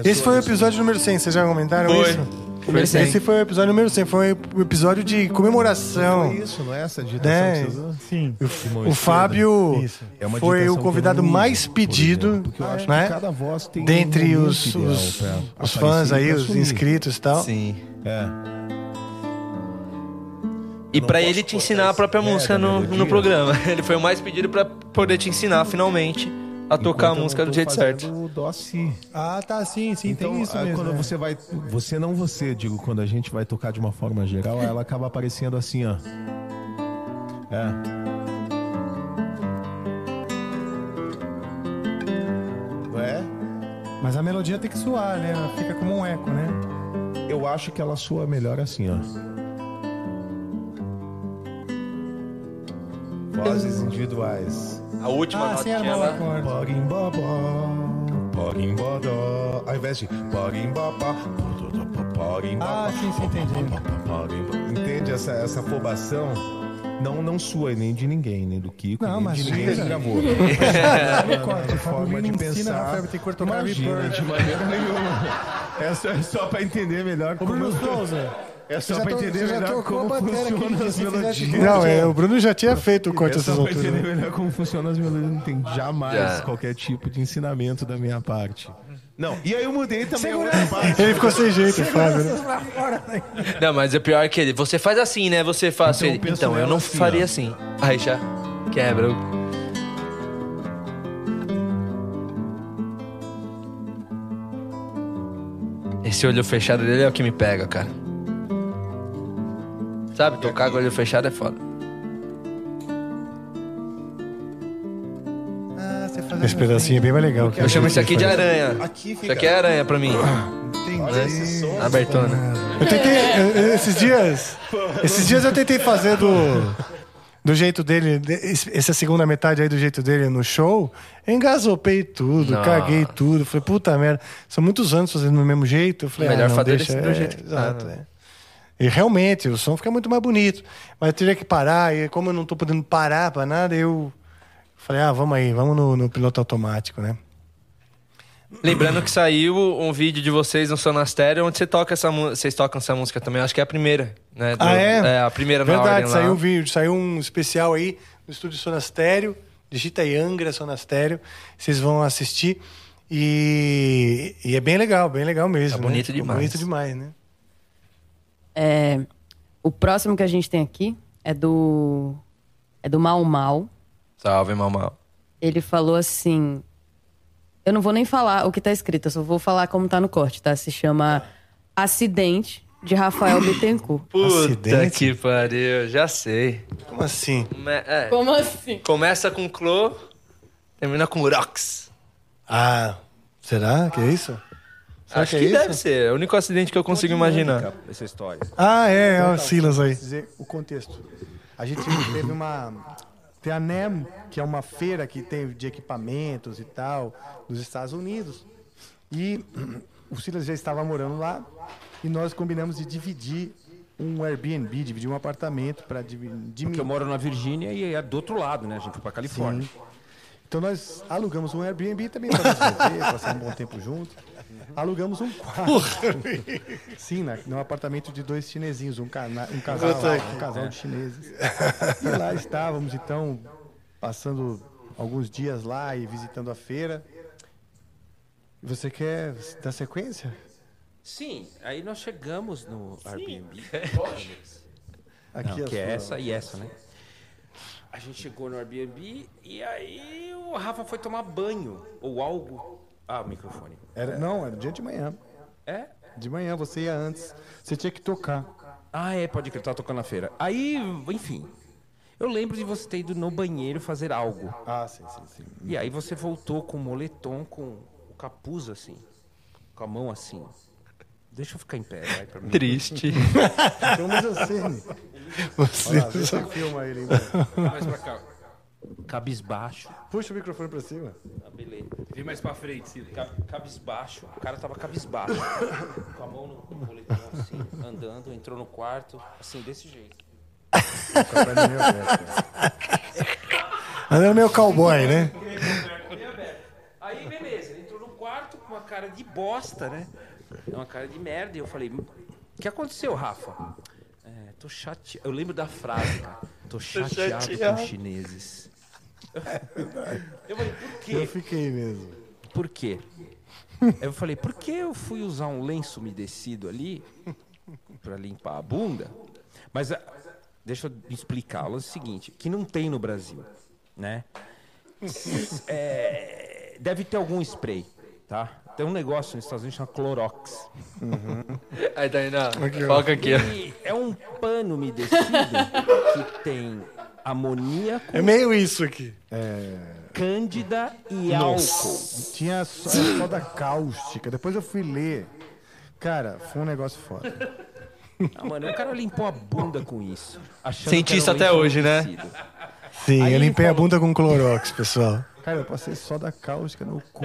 Esse foi o episódio número 100, vocês já comentaram Foi. isso? Foi Esse 100. foi o episódio número 100, foi o episódio de comemoração. Foi isso, não é essa digitação né? que você usou? Sim. O, De o. Fábio. É foi o convidado que mais pedido, exemplo, porque eu acho que né? cada voz tem um dentre momento os, os, os fãs aí, os inscritos e tal. Sim. É. E pra ele te ensinar a própria música no, melodia. no programa. Ele foi o mais pedido pra poder te ensinar, finalmente, a tocar a Enquanto eu música do jeito certo. dó si. Ah, tá, sim, sim, Então, tem isso ah, mesmo. quando é. você vai. Você não você, digo, quando a gente vai tocar de uma forma geral, ela acaba aparecendo assim, ó. É. Não é? Mas a melodia tem que soar, né? Ela fica como um eco, né? Eu acho que ela soa melhor assim, ó. Vozes individuais. A última Ah, sim, notinha. Porimbobó, porimbodó. Ao invés de porimbobó. Ah, sim, sim, entendi. Entende essa, essa afobação? Não, não sua nem de ninguém, nem do Kiko, Não, nem mas de ninguém que gravou. É. É forma de pensar. Imagina, de maneira nenhuma. É só, é só pra entender melhor como... Bruno Souza. É só to- entender você já melhor tocou como a bateria aqui, funcionam as melodias. Não, é, o Bruno já tinha feito o corte É essas só pra alturas. entender né? melhor como funcionam as melodias. Não tem jamais qualquer tipo de ensinamento da minha parte. Não, e aí eu mudei também a outra parte. Ele ficou sem jeito, Fábio. Né? Não, mas o pior é que ele. Você faz assim, né? Você faz Então, assim. eu penso Então, eu nela não assim, faria ó. assim. Aí já quebra. Esse olho fechado dele é o que me pega, cara. Sabe, tocar com o olho fechado é foda. Ah, Esse pedacinho é bem mais legal. Eu chamo isso aqui de aranha. Isso aqui é aranha pra mim. Entendi. Abertona. Eu tentei, esses dias, esses dias eu tentei fazer do, do jeito dele, de- esse- essa segunda metade aí do jeito dele no show, engasopei tudo, Nossa. caguei tudo, falei, puta merda, são muitos anos fazendo do mesmo jeito, eu falei, Melhor ah, não, fazer deixa, desse do é, jeito que tá, exato, né? é. E realmente, o som fica muito mais bonito, mas eu teria que parar, e como eu não tô podendo parar pra nada, eu falei, ah, vamos aí, vamos no, no piloto automático, né? Lembrando que saiu um vídeo de vocês no Sonastério onde você toca essa, vocês tocam essa música também. Acho que é a primeira, né? Do- Ah, é? a primeira na Verdade, ordem saiu lá. um vídeo, saiu um especial aí no estúdio Sonastério. Digita aí Angra Sonastério. Vocês vão assistir. E, e é bem legal, bem legal mesmo. Tá bonito né? Demais. Bonito demais, né? É, o próximo que a gente tem aqui é do. É do Mal Mal. Salve, Mal Ele falou assim. Eu não vou nem falar o que tá escrito, eu só vou falar como tá no corte, tá? Se chama Acidente de Rafael Bittencourt. Puta Acidente? que pariu, já sei. Como assim? É, Como assim? Começa com Clo, termina com Rox. Ah, será que é isso? Será Acho que que, é isso? deve ser. É o único acidente que eu consigo imaginar. Essa história. Ah, é, é o Então, Silas aí. vou dizer o contexto. A gente teve uma. Tem a NEM, que é uma feira que tem de equipamentos e tal, dos Estados Unidos. E o Silas já estava morando lá e nós combinamos de dividir um Airbnb, dividir um apartamento para dividir. Porque eu moro na Virgínia e é do outro lado, né? A gente foi pra Califórnia. Sim. Então nós alugamos um Airbnb também para nos passar um bom tempo junto. Alugamos um quarto. Sim, na, num apartamento de dois chinesinhos, um, cana- um casal, um casal de chineses. E lá estávamos, então, passando alguns dias lá e visitando a feira. Você quer dar sequência? Sim, aí nós chegamos no Airbnb. Aqui Não, a que é sua- essa e essa, né? A gente chegou no Airbnb e aí o Rafa foi tomar banho ou algo. Ah, o microfone. Era, não, era dia de manhã. É? De manhã, você ia antes. Você tinha que tocar. Ah, é, pode crer, tava tocando na feira. Aí, enfim. Eu lembro de você ter ido no banheiro fazer algo. Ah, sim, sim, sim. E aí você voltou com o moletom, com o capuz assim. Com a mão assim. Deixa eu ficar em pé, vai pra mim. Triste. Mas assim. Você- Olha lá, ele. então. Mais pra cá. Cabisbaixo. Puxa o microfone pra cima. Ah, beleza. Vem mais pra frente, Ciro. Ca- Cabisbaixo. O cara tava cabisbaixo. com a mão no moletom assim, andando, entrou no quarto, assim, desse jeito. Andando meio cowboy, né? Aí, beleza, ele entrou no quarto com uma cara de bosta, né? Uma cara de merda. E eu falei, o que aconteceu, Rafa? É, tô chateado. Eu lembro da frase, cara. Tô chateado, chateado. com os chineses. Eu falei, por quê? Eu fiquei mesmo. Por quê? Eu falei, por que eu fui usar um lenço umedecido ali pra limpar a bunda? Mas ah, deixa eu explicar. É o seguinte, que não tem no Brasil, né? É, deve ter algum spray, tá? Tem um negócio nos Estados Unidos chamado Clorox. Aí tá indo, Aqui, ó. foca aqui. E é um pano umedecido que tem amoníaco, É meio isso aqui. cândida e Nossa. álcool. Tinha só, soda cáustica. Depois eu fui ler. Cara, foi um negócio foda. Ah, mano, o cara limpou a bunda com isso. achando Cientista que era um até hoje, né? Sim, Aí eu limpei a falou- bunda com Clorox, pessoal. Cara, eu passei soda cáustica no cu.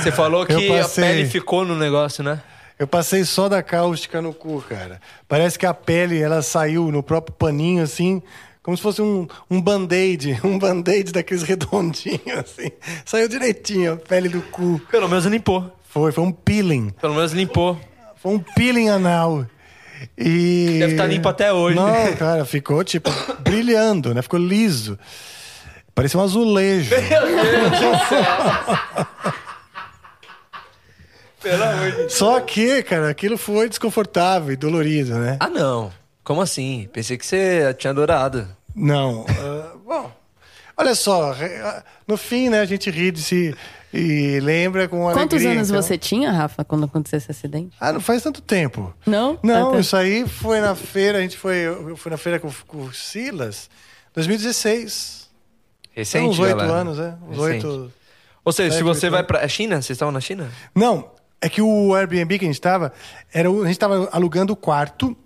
Você falou que passei. a pele ficou no negócio, né? Eu passei soda cáustica no cu, cara. Parece que a pele, ela saiu no próprio paninho, assim, como se fosse um, um band-aid. Um band-aid daqueles redondinhos, assim. Saiu direitinho a pele do cu. Pelo menos limpou. Foi, foi um peeling. Pelo menos limpou. Foi um peeling anal. E... Deve estar limpo até hoje. Não, cara, ficou, tipo, brilhando, né? Ficou liso. Parecia um azulejo. Pelo amor de Deus. Só que, cara, aquilo foi desconfortável e dolorido, né? Ah, não. Como assim? Pensei que você tinha adorado. Não. ah, bom, olha só, ah, no fim, né, a gente ri de si e lembra com alegria. Quantos anos então- você tinha, Rafa, quando aconteceu esse acidente? Ah, não faz tanto tempo. Não? Não, Ah, tá. isso aí foi na feira, a gente foi, eu fui na feira com, com o Silas, 2016. Recente, Então, uns oito anos, né? Uns oito... Ou seja, se você vai anos. pra China, vocês estavam na China? Não, é que o Airbnb que a gente estava, era, o- a gente estava alugando o quarto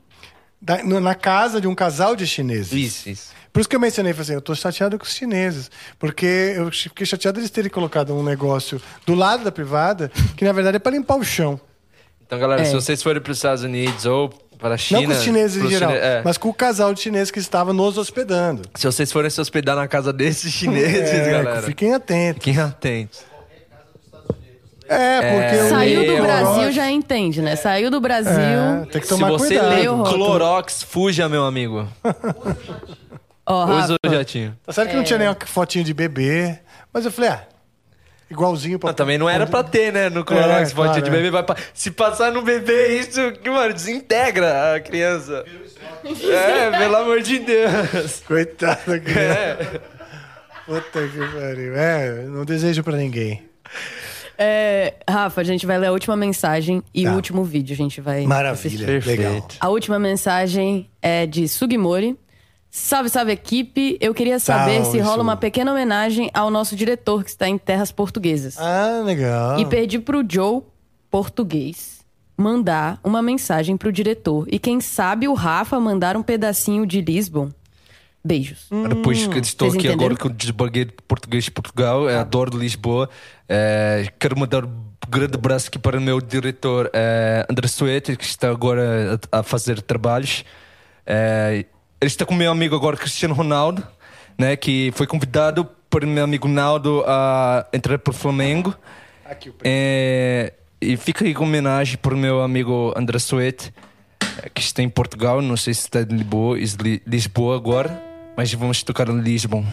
da- no- na casa de um casal de chineses. Isso, isso. Por isso que eu mencionei, falei assim, eu tô chateado com os chineses. Porque eu fiquei chateado eles terem colocado um negócio do lado da privada, que na verdade é para limpar o chão. Então, galera, É. se vocês forem para os Estados Unidos ou para a China... Não com os chineses em pros geral, chine- é. mas com o casal de chineses que estava nos hospedando. Se vocês forem se hospedar na casa desses chineses, É, galera... Fiquem atentos. Fiquem atentos. É, porque É. o Saiu do Brasil, Clorox- já entende, né? Saiu do Brasil. É, tem que Se tomar você cuidado. lê. Clorox, fuja, meu amigo. Usa o jatinho. Tá certo que não tinha nem uma fotinho de bebê, mas eu falei, ah, igualzinho pra... Não, também não era pra ter, né? No Clorox, É, pode claro, de é. bebê. Vai pa- Se passar no bebê, isso, que, mano, desintegra a criança. É, pelo amor de Deus. Coitada, cara. É. Puta que pariu. É, não desejo pra ninguém. É, Rafa, a gente vai ler a última mensagem e Tá. o último vídeo. A gente vai. Maravilha, assistir. legal. A última mensagem é de Sugimori. Salve, salve equipe. Eu queria saber Salve, se rola uma pequena homenagem ao nosso diretor que está em terras portuguesas. Ah, legal. E pedi pro Joe, português, mandar uma mensagem pro diretor. E quem sabe o Rafa mandar um pedacinho de Lisbon. Beijos. Depois que estou Vocês aqui entenderam? agora com o desbarguei de português de Portugal, é, adoro Lisboa. É, quero mandar um grande abraço aqui para o meu diretor é, André Suete, que está agora a, a fazer trabalhos. É, ele está com o meu amigo agora Cristiano Ronaldo, né, que foi convidado por meu amigo Naldo a entrar para o Flamengo. É, e fica aí com homenagem para o meu amigo André Suete, que está em Portugal, não sei se está em Lisboa, Is- Lisboa agora, mas vamos tocar em Lisbon.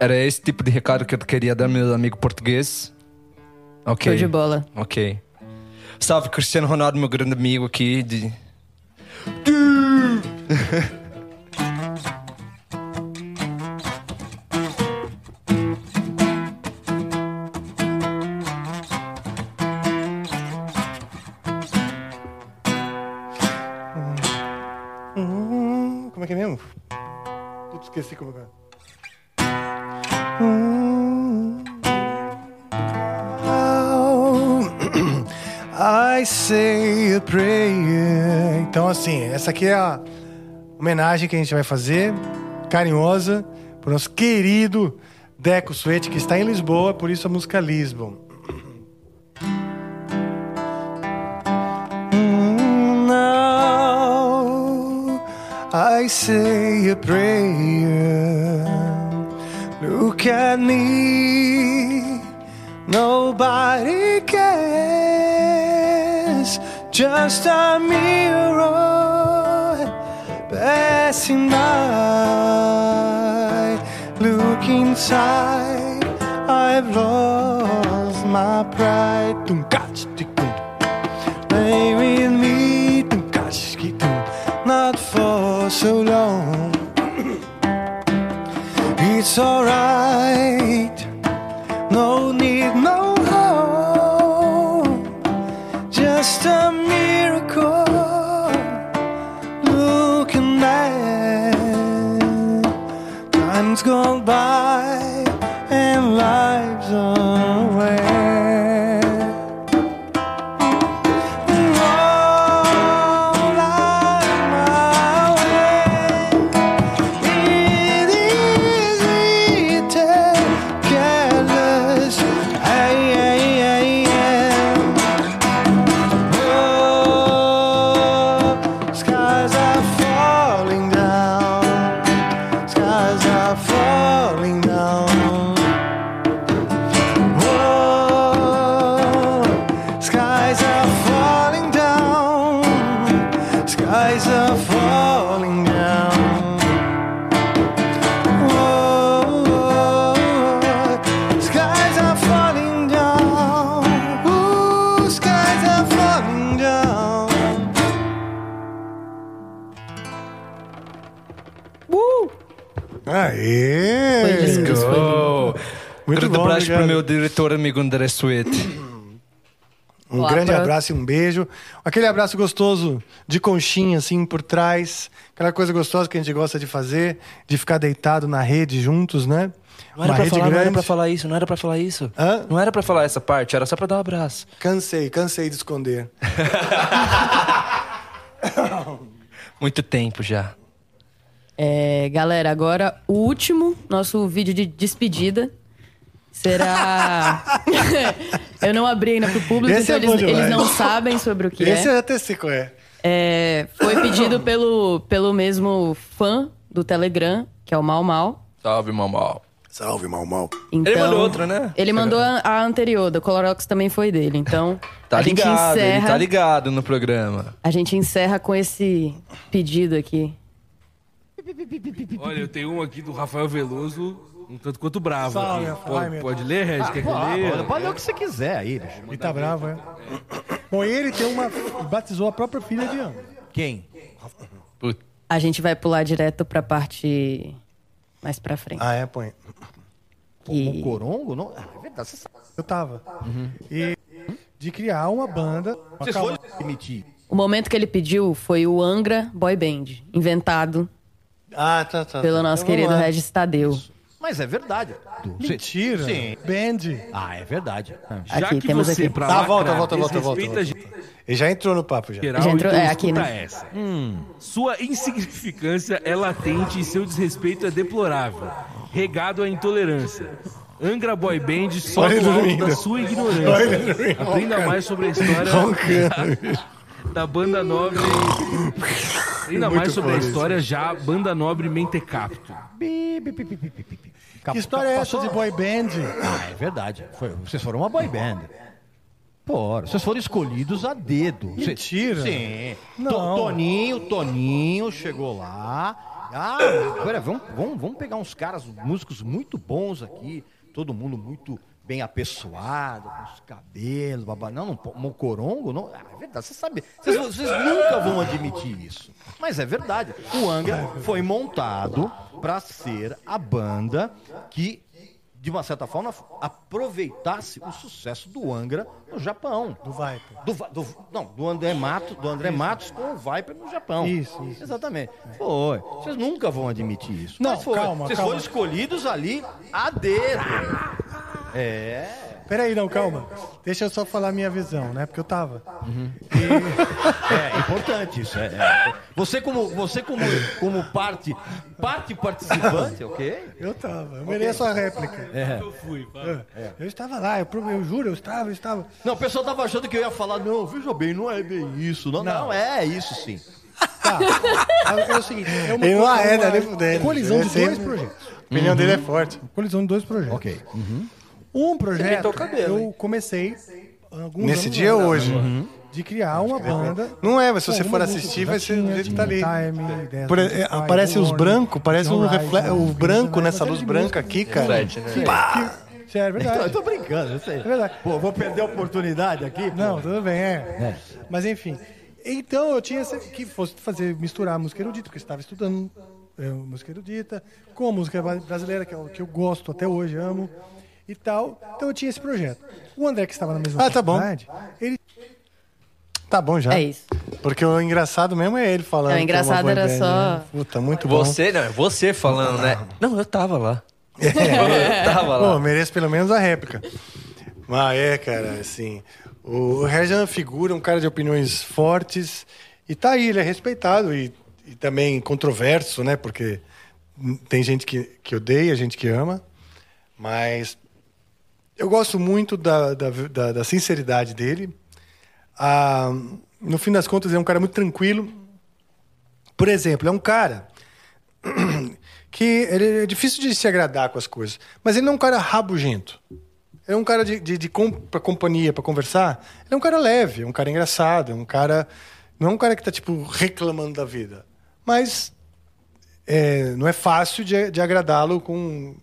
Era esse tipo de recado que eu queria dar meu amigo português. Ok. Show de bola. Ok. Salve Cristiano Ronaldo, meu grande amigo aqui. De... essa aqui é a homenagem que a gente vai fazer, carinhosa, pro nosso querido Deco Suete, que está em Lisboa, por isso a música Lisbon. Now I say a prayer. Look at me, nobody cares. Just a mirror passing by. Look inside, I've lost my pride. Tum, catch, tum. Stay with me, tum, catch, not for so long. It's alright, Aê! Foi lindo, foi Go! Muito Grande bom, abraço pro obrigado. meu diretor amigo André Suete. Um Olá, grande abraço e um beijo. Aquele abraço gostoso de conchinha, assim, por trás. Aquela coisa gostosa que a gente gosta de fazer, de ficar deitado na rede juntos, né? Não era, Uma pra falar, não era pra falar isso, não era pra falar isso. Hã? Não era pra falar essa parte, era só pra dar um abraço. Cansei, cansei de esconder. Muito tempo já. É, galera, agora o último, nosso vídeo de despedida. Será. eu não abri ainda pro público, Esse então é eles, eles não sabem sobre o que Esse é. eu até sei qual é. É, Foi pedido pelo, pelo mesmo fã do Telegram, que é o Mal Mal. Salve, mamão. Salve, mal, mal. Então, Ele mandou outra, né? Ele mandou a, a anterior, da Colorox também foi dele. Então, Tá a gente ligado, ele encerra. tá ligado no programa. A gente encerra com esse pedido aqui. Olha, eu tenho um aqui do Rafael Veloso, um tanto quanto bravo. Salve, aqui. Rafael. Ai, Pode, pode ler, Red? Quer que eu leia? Pode ler o que você quiser aí, bicho. Ele tá bravo, é? Bom, e ele tem uma. batizou a própria filha de ano. Quem? A gente vai pular direto pra parte mais pra frente. Ah, é, põe. Que- O Corongo? Não... Ah, é verdade, você sabe. Eu tava. E de criar uma banda. Vocês foram emitir. O momento que ele pediu foi o Angra Boy Band, inventado Ah, tá, tá. pelo tá. nosso Então querido lá. Regis Tadeu. Mas é verdade. Mentira. Sim. Band. Ah, é verdade. Já Aqui, que temos você, aqui. pra Tá, volta, volta, volta, volta, desrespeita a gente Ele já entrou no papo já. geral, Já entrou- então é, aqui, né? essa. Sua insignificância é latente e seu desrespeito é deplorável. Regado à intolerância. Angra Boy Band só do da sua ignorância. Aprenda mais sobre a história. Da banda nobre. Aprenda Muito mais sobre a foda isso. história já Banda Nobre Mentecapto. Que história é essa de boy band? Ah, é verdade. Foi- vocês foram uma boy band. Pô, vocês foram escolhidos a dedo. Mentira. Sim. Não. To- Toninho, Toninho chegou lá. Ah, agora vamos, vamos, vamos pegar uns caras, músicos muito bons aqui. Todo mundo muito bem apessoado, com os cabelos, babá. Não, não, mocorongo, não. Ah, é verdade, você sabe. Vocês, vocês nunca vão admitir isso. Mas é verdade. O Angra foi montado para ser a banda que de uma certa forma, aproveitasse o sucesso do Angra no Japão. Do Viper. Do, do- não, do André Matos, do André Matos com o Viper no Japão. Isso, isso. Exatamente. Foi. Vocês nunca vão admitir isso. Não, calma, Vocês calma. foram escolhidos ali a dedo. É. Peraí, não, calma. Deixa eu só falar a minha visão, né? Porque eu tava. É importante isso. é, é. Você como você como como parte parte participante, ok? Eu tava. Eu mereço a réplica. É. Eu fui, É. Eu estava lá, eu, pro- eu juro, eu estava, eu estava. Não, o pessoal tava achando que eu ia falar, não, veja bem, não é bem isso. Não, não, é isso sim. tá. É o seguinte, é uma, não arreda uma nem fudendo. colisão de é dois projetos. A opinião dele é forte. Colisão de dois projetos. Ok. Um projeto eu comecei alguns Nesse anos dia ou atrás, hoje? Uhum. De criar uma banda. Não é, mas se você for assistir, vai ser do jeito que tá ali. Time, Por- é, aparece os brancos, parece um, Sunrise, refle- o branco nessa luz branca aqui, cara. Né? Pá! Sério, é verdade. Eu tô brincando, eu sei. É verdade. Pô, vou perder a oportunidade aqui. pô. Não, tudo bem, é. Mas enfim. Então eu tinha essa- que fosse fazer misturar a música erudita, porque eu estava estudando é, música erudita, com a música brasileira, que eu, que eu gosto até hoje, amo e tal. Então eu tinha esse projeto. O André, que estava na mesma Ah, tá bom. ele Tá bom já. É isso. Porque o engraçado mesmo é ele falando. Não, o que é engraçado uma boa era ideia, só- né? Puta, muito bom. Você, não, é você falando, né? Não, eu tava lá. É. Eu tava lá. Pô, mereço pelo menos a réplica. Mas é, cara, assim. O Regis é uma figura, um cara de opiniões fortes. E tá aí, ele é respeitado e, e também controverso, né? Porque tem gente que, que odeia, gente que ama. Mas eu gosto muito da, da, da, da sinceridade dele. Ah, no fim das contas, ele é um cara muito tranquilo. Por exemplo, é um cara que ele é difícil de se agradar com as coisas, mas ele não é um cara rabugento. Ele é um cara de, de, de pra companhia, para conversar. Ele é um cara leve, é um cara engraçado, é um cara. Não é um cara que tá, tipo, reclamando da vida. Mas é, não é fácil de, de agradá-lo com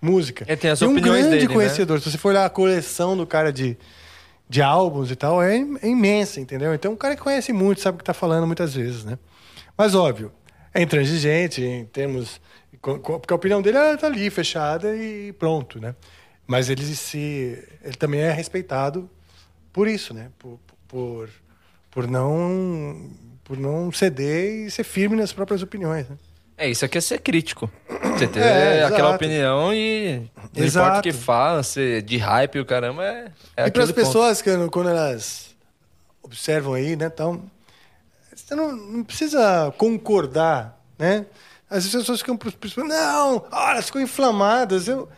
música. Ele tem as e um grande dele, né? conhecedor. Se você for olhar a coleção do cara de, de álbuns e tal, é, é imensa, entendeu? Então, é um cara que conhece muito, sabe o que tá falando muitas vezes, né? Mas, óbvio, é intransigente em termos... Porque a opinião dele ela tá ali, fechada e pronto, né? Mas ele se... Ele também é respeitado por isso, né? Por, por, por não... Por não ceder e ser firme nas próprias opiniões, né? É, isso aqui é ser crítico. Você ter É, aquela opinião e. Não Exato. importa o que fala, ser de hype e o caramba é. é e para as pessoas que quando elas observam aí, né, então, você não, não precisa concordar, né? As pessoas ficam não, ah, elas ficam inflamadas. Eu,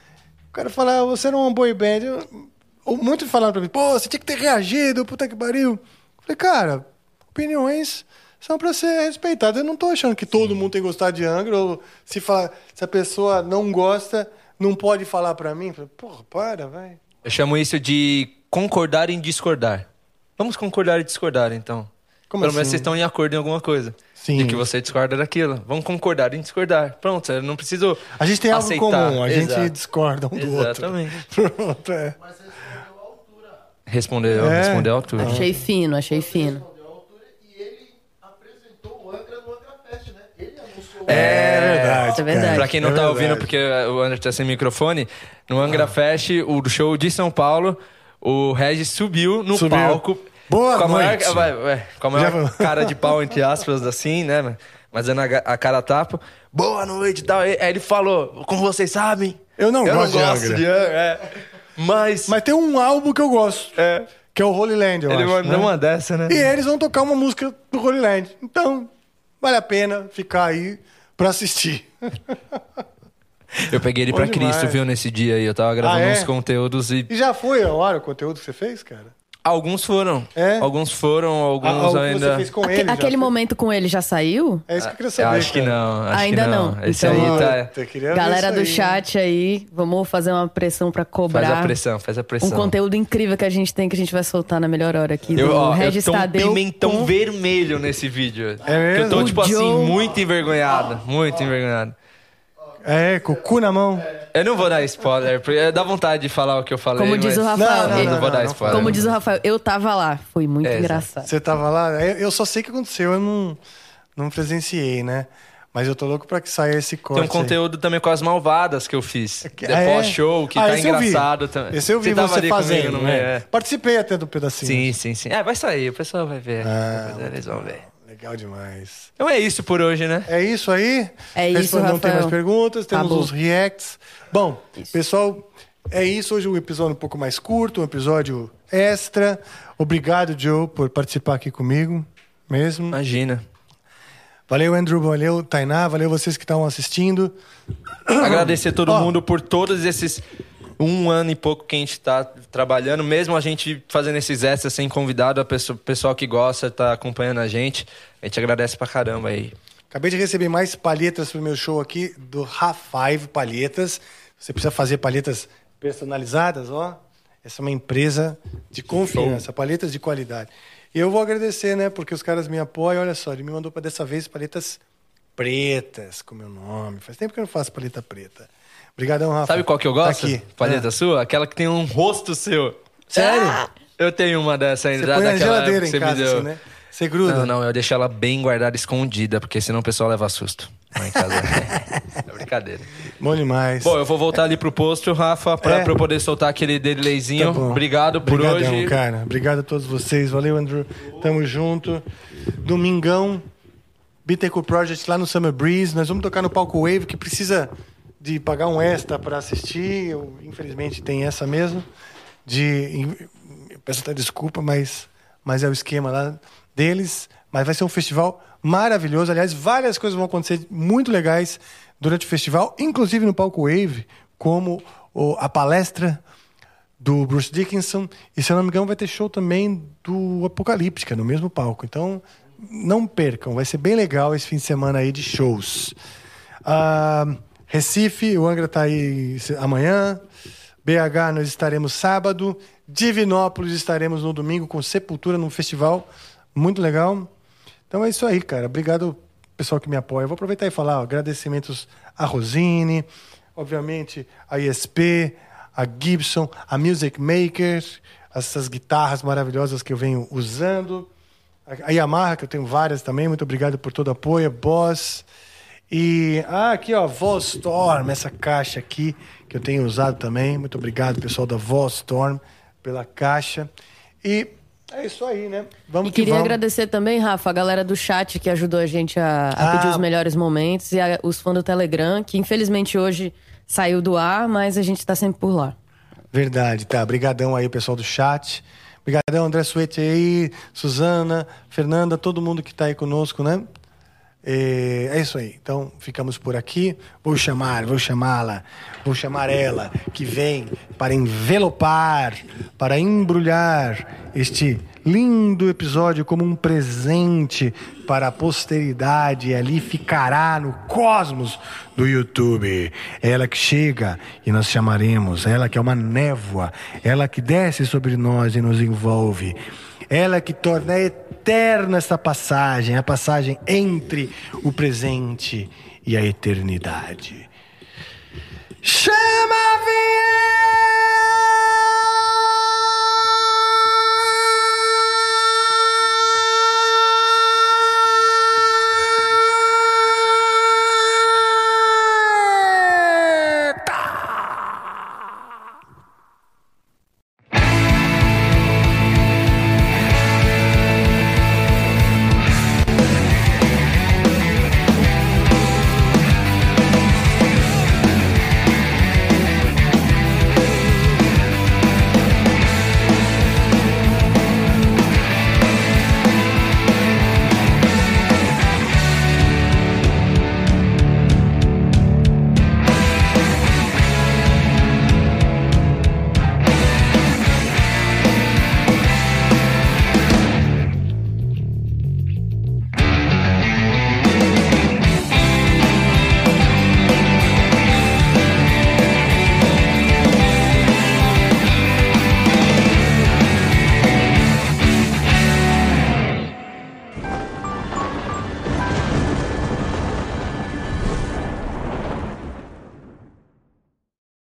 o cara fala, ah, você era uma boy band. Eu, ou muito falaram para mim, pô, você tinha que ter reagido, puta que pariu. Eu falei, cara, opiniões são para ser respeitadas. Eu não tô achando que todo mundo tem que gostar de Angra, ou se, fala, se a pessoa não gosta, não pode falar para mim. Porra, para, vai. Eu chamo isso de concordar em discordar. Vamos concordar e discordar, então. Como Pelo menos assim? vocês estão em acordo em alguma coisa. Sim. De que você discorda daquilo. Vamos concordar em discordar. Pronto, eu não preciso. A gente tem algo em aceitar. comum, a gente Exato. discorda um do Exatamente. outro. Pronto, é. Respondeu, É. respondeu a altura. Achei fino, achei fino. É verdade. Isso é verdade. Pra quem não É tá verdade. ouvindo, porque o André tá sem microfone, no Angra Fest, o show de São Paulo, o Regis subiu no Subiu. palco. Boa com a maior, noite. vai, vai, com a maior cara de pau, entre aspas, assim, né? Mas dando a, a cara a tapa. Boa noite e tal. Aí ele falou, como vocês sabem, Eu não eu gosto não de gosto Angra. de Angra. é. Mas, Mas tem um álbum que eu gosto, é, que é o Holy Land, eu ele acho. mandou né? uma dessa, né? E eles vão tocar uma música do Holy Land. Então, vale a pena ficar aí pra assistir. Eu peguei ele demais. Cristo, viu, nesse dia aí. Eu tava gravando Ah, é? uns conteúdos e E já foi a hora o conteúdo que você fez, cara? Alguns foram. É? Alguns foram, alguns Ah, o que ainda. você fez com Aque- ele já aquele foi? momento com ele já saiu? É isso que eu queria Eu saber. acho que cara. não. Acho Ainda que não. não. Esse Então, aí tá. Galera do aí. chat aí, vamos fazer uma pressão pra cobrar. Faz a pressão, faz a pressão. Um conteúdo incrível que a gente tem que a gente vai soltar na melhor hora aqui. Eu, ó, eu tô um pimentão com- vermelho nesse vídeo. É mesmo? Que eu tô, tipo O assim, Joe- muito envergonhado. Muito envergonhado. É, com o cu na mão. Eu não vou dar spoiler, porque dá vontade de falar o que eu falei. Como diz mas- o Rafael, Não, não, ele- não vou dar não, spoiler. Como diz o Rafael, eu tava lá. Foi muito É, engraçado. Você tava lá? Eu só sei o que aconteceu, eu não, não presenciei, né? Mas eu tô louco pra que saia esse corte. Tem um conteúdo também com as malvadas que eu fiz. Que- De ah, é? pós-show, que Ah, tá esse eu vi. engraçado também. Esse eu vi tava você, ali comigo fazendo, no meio, né? é. Participei até do pedacinho. Sim, sim, sim. É, vai sair, o pessoal vai ver. Ah, eles vão ver. Legal demais. Então é isso por hoje, né? É isso aí? É isso, Não tem Rafael. mais perguntas, temos Acabou. os reacts. Bom, pessoal, é isso. Hoje um episódio um pouco mais curto, um episódio extra. Obrigado, Joe, por participar aqui comigo mesmo. Imagina. Valeu, Andrew, valeu, Tainá, valeu vocês que estão assistindo. Agradecer todo Ó. mundo por todos esses um ano e pouco que a gente tá trabalhando, mesmo a gente fazendo esses extras sem convidado, a pessoa, o pessoal que gosta tá acompanhando a gente. A gente agradece pra caramba aí. Acabei de receber mais palhetas pro meu show aqui do Ra5 Palhetas. Você precisa fazer palhetas personalizadas, ó. Essa é uma empresa de confiança, palhetas de qualidade. E eu vou agradecer, né? Porque os caras me apoiam. Olha só, ele me mandou para dessa vez palhetas pretas com meu nome. Faz tempo que eu não faço paleta preta. Obrigadão, Rafa. Sabe qual que eu gosto? Tá aqui. Palheta sua? Aquela que tem um rosto seu. Sério? Ah! Eu tenho uma dessa ainda. Você põe na geladeira em casa, assim, né? Você gruda? Não, não, eu deixo ela bem guardada, escondida, porque senão o pessoal leva susto. Lá em casa. é brincadeira. Bom demais. Bom, eu vou voltar ali pro posto, Rafa, pra, É. pra eu poder soltar aquele delayzinho. Tá. Obrigado por Obrigadão, hoje. cara. Obrigado a todos vocês. Valeu, Andrew. Tamo junto. Domingão, Bittencourt Project lá no Summer Breeze. Nós vamos tocar no palco Wave, que precisa de pagar um extra para assistir. Eu, infelizmente, tem essa mesmo. De, peço até desculpa, mas, mas é o esquema lá deles. Mas vai ser um festival maravilhoso. Aliás, várias coisas vão acontecer muito legais durante o festival, inclusive no palco Wave, como o- a palestra do Bruce Dickinson. E se eu não me engano, vai ter show também do Apocalíptica no mesmo palco. Então, não percam, vai ser bem legal esse fim de semana aí de shows. Ah, Recife, o Angra está aí amanhã. BH, nós estaremos sábado. Divinópolis, estaremos no domingo com Sepultura num festival muito legal. Então é isso aí, cara. Obrigado, pessoal que me apoia. Vou aproveitar e falar ó, agradecimentos a Rosine, obviamente a ISP, a Gibson, a Music Maker, essas guitarras maravilhosas que eu venho usando. A Yamaha, que eu tenho várias também. Muito obrigado por todo o apoio. Boss. E ah, aqui, ó, Volstorm, essa caixa aqui que eu tenho usado também. Muito obrigado, pessoal da Volstorm, pela caixa. E é isso aí, né? Vamos E que queria vamos. agradecer também, Rafa, a galera do chat que ajudou a gente a, a Ah. pedir os melhores momentos e a- os fãs do Telegram, que infelizmente hoje saiu do ar, mas a gente tá sempre por lá. Verdade, tá. Obrigadão aí, pessoal do chat. Obrigadão, André Suete aí, Suzana, Fernanda, todo mundo que tá aí conosco, né? É, é isso aí. Então, ficamos por aqui. Vou chamar, vou chamá-la, vou chamar ela, que vem para envelopar, para embrulhar este lindo episódio como um presente para a posteridade e ali ficará no cosmos do YouTube. Ela que chega e nós chamaremos, ela que é uma névoa, ela que desce sobre nós e nos envolve. Ela que torna eterna eterna essa passagem, a passagem entre o presente e a eternidade. Chama a vinheta!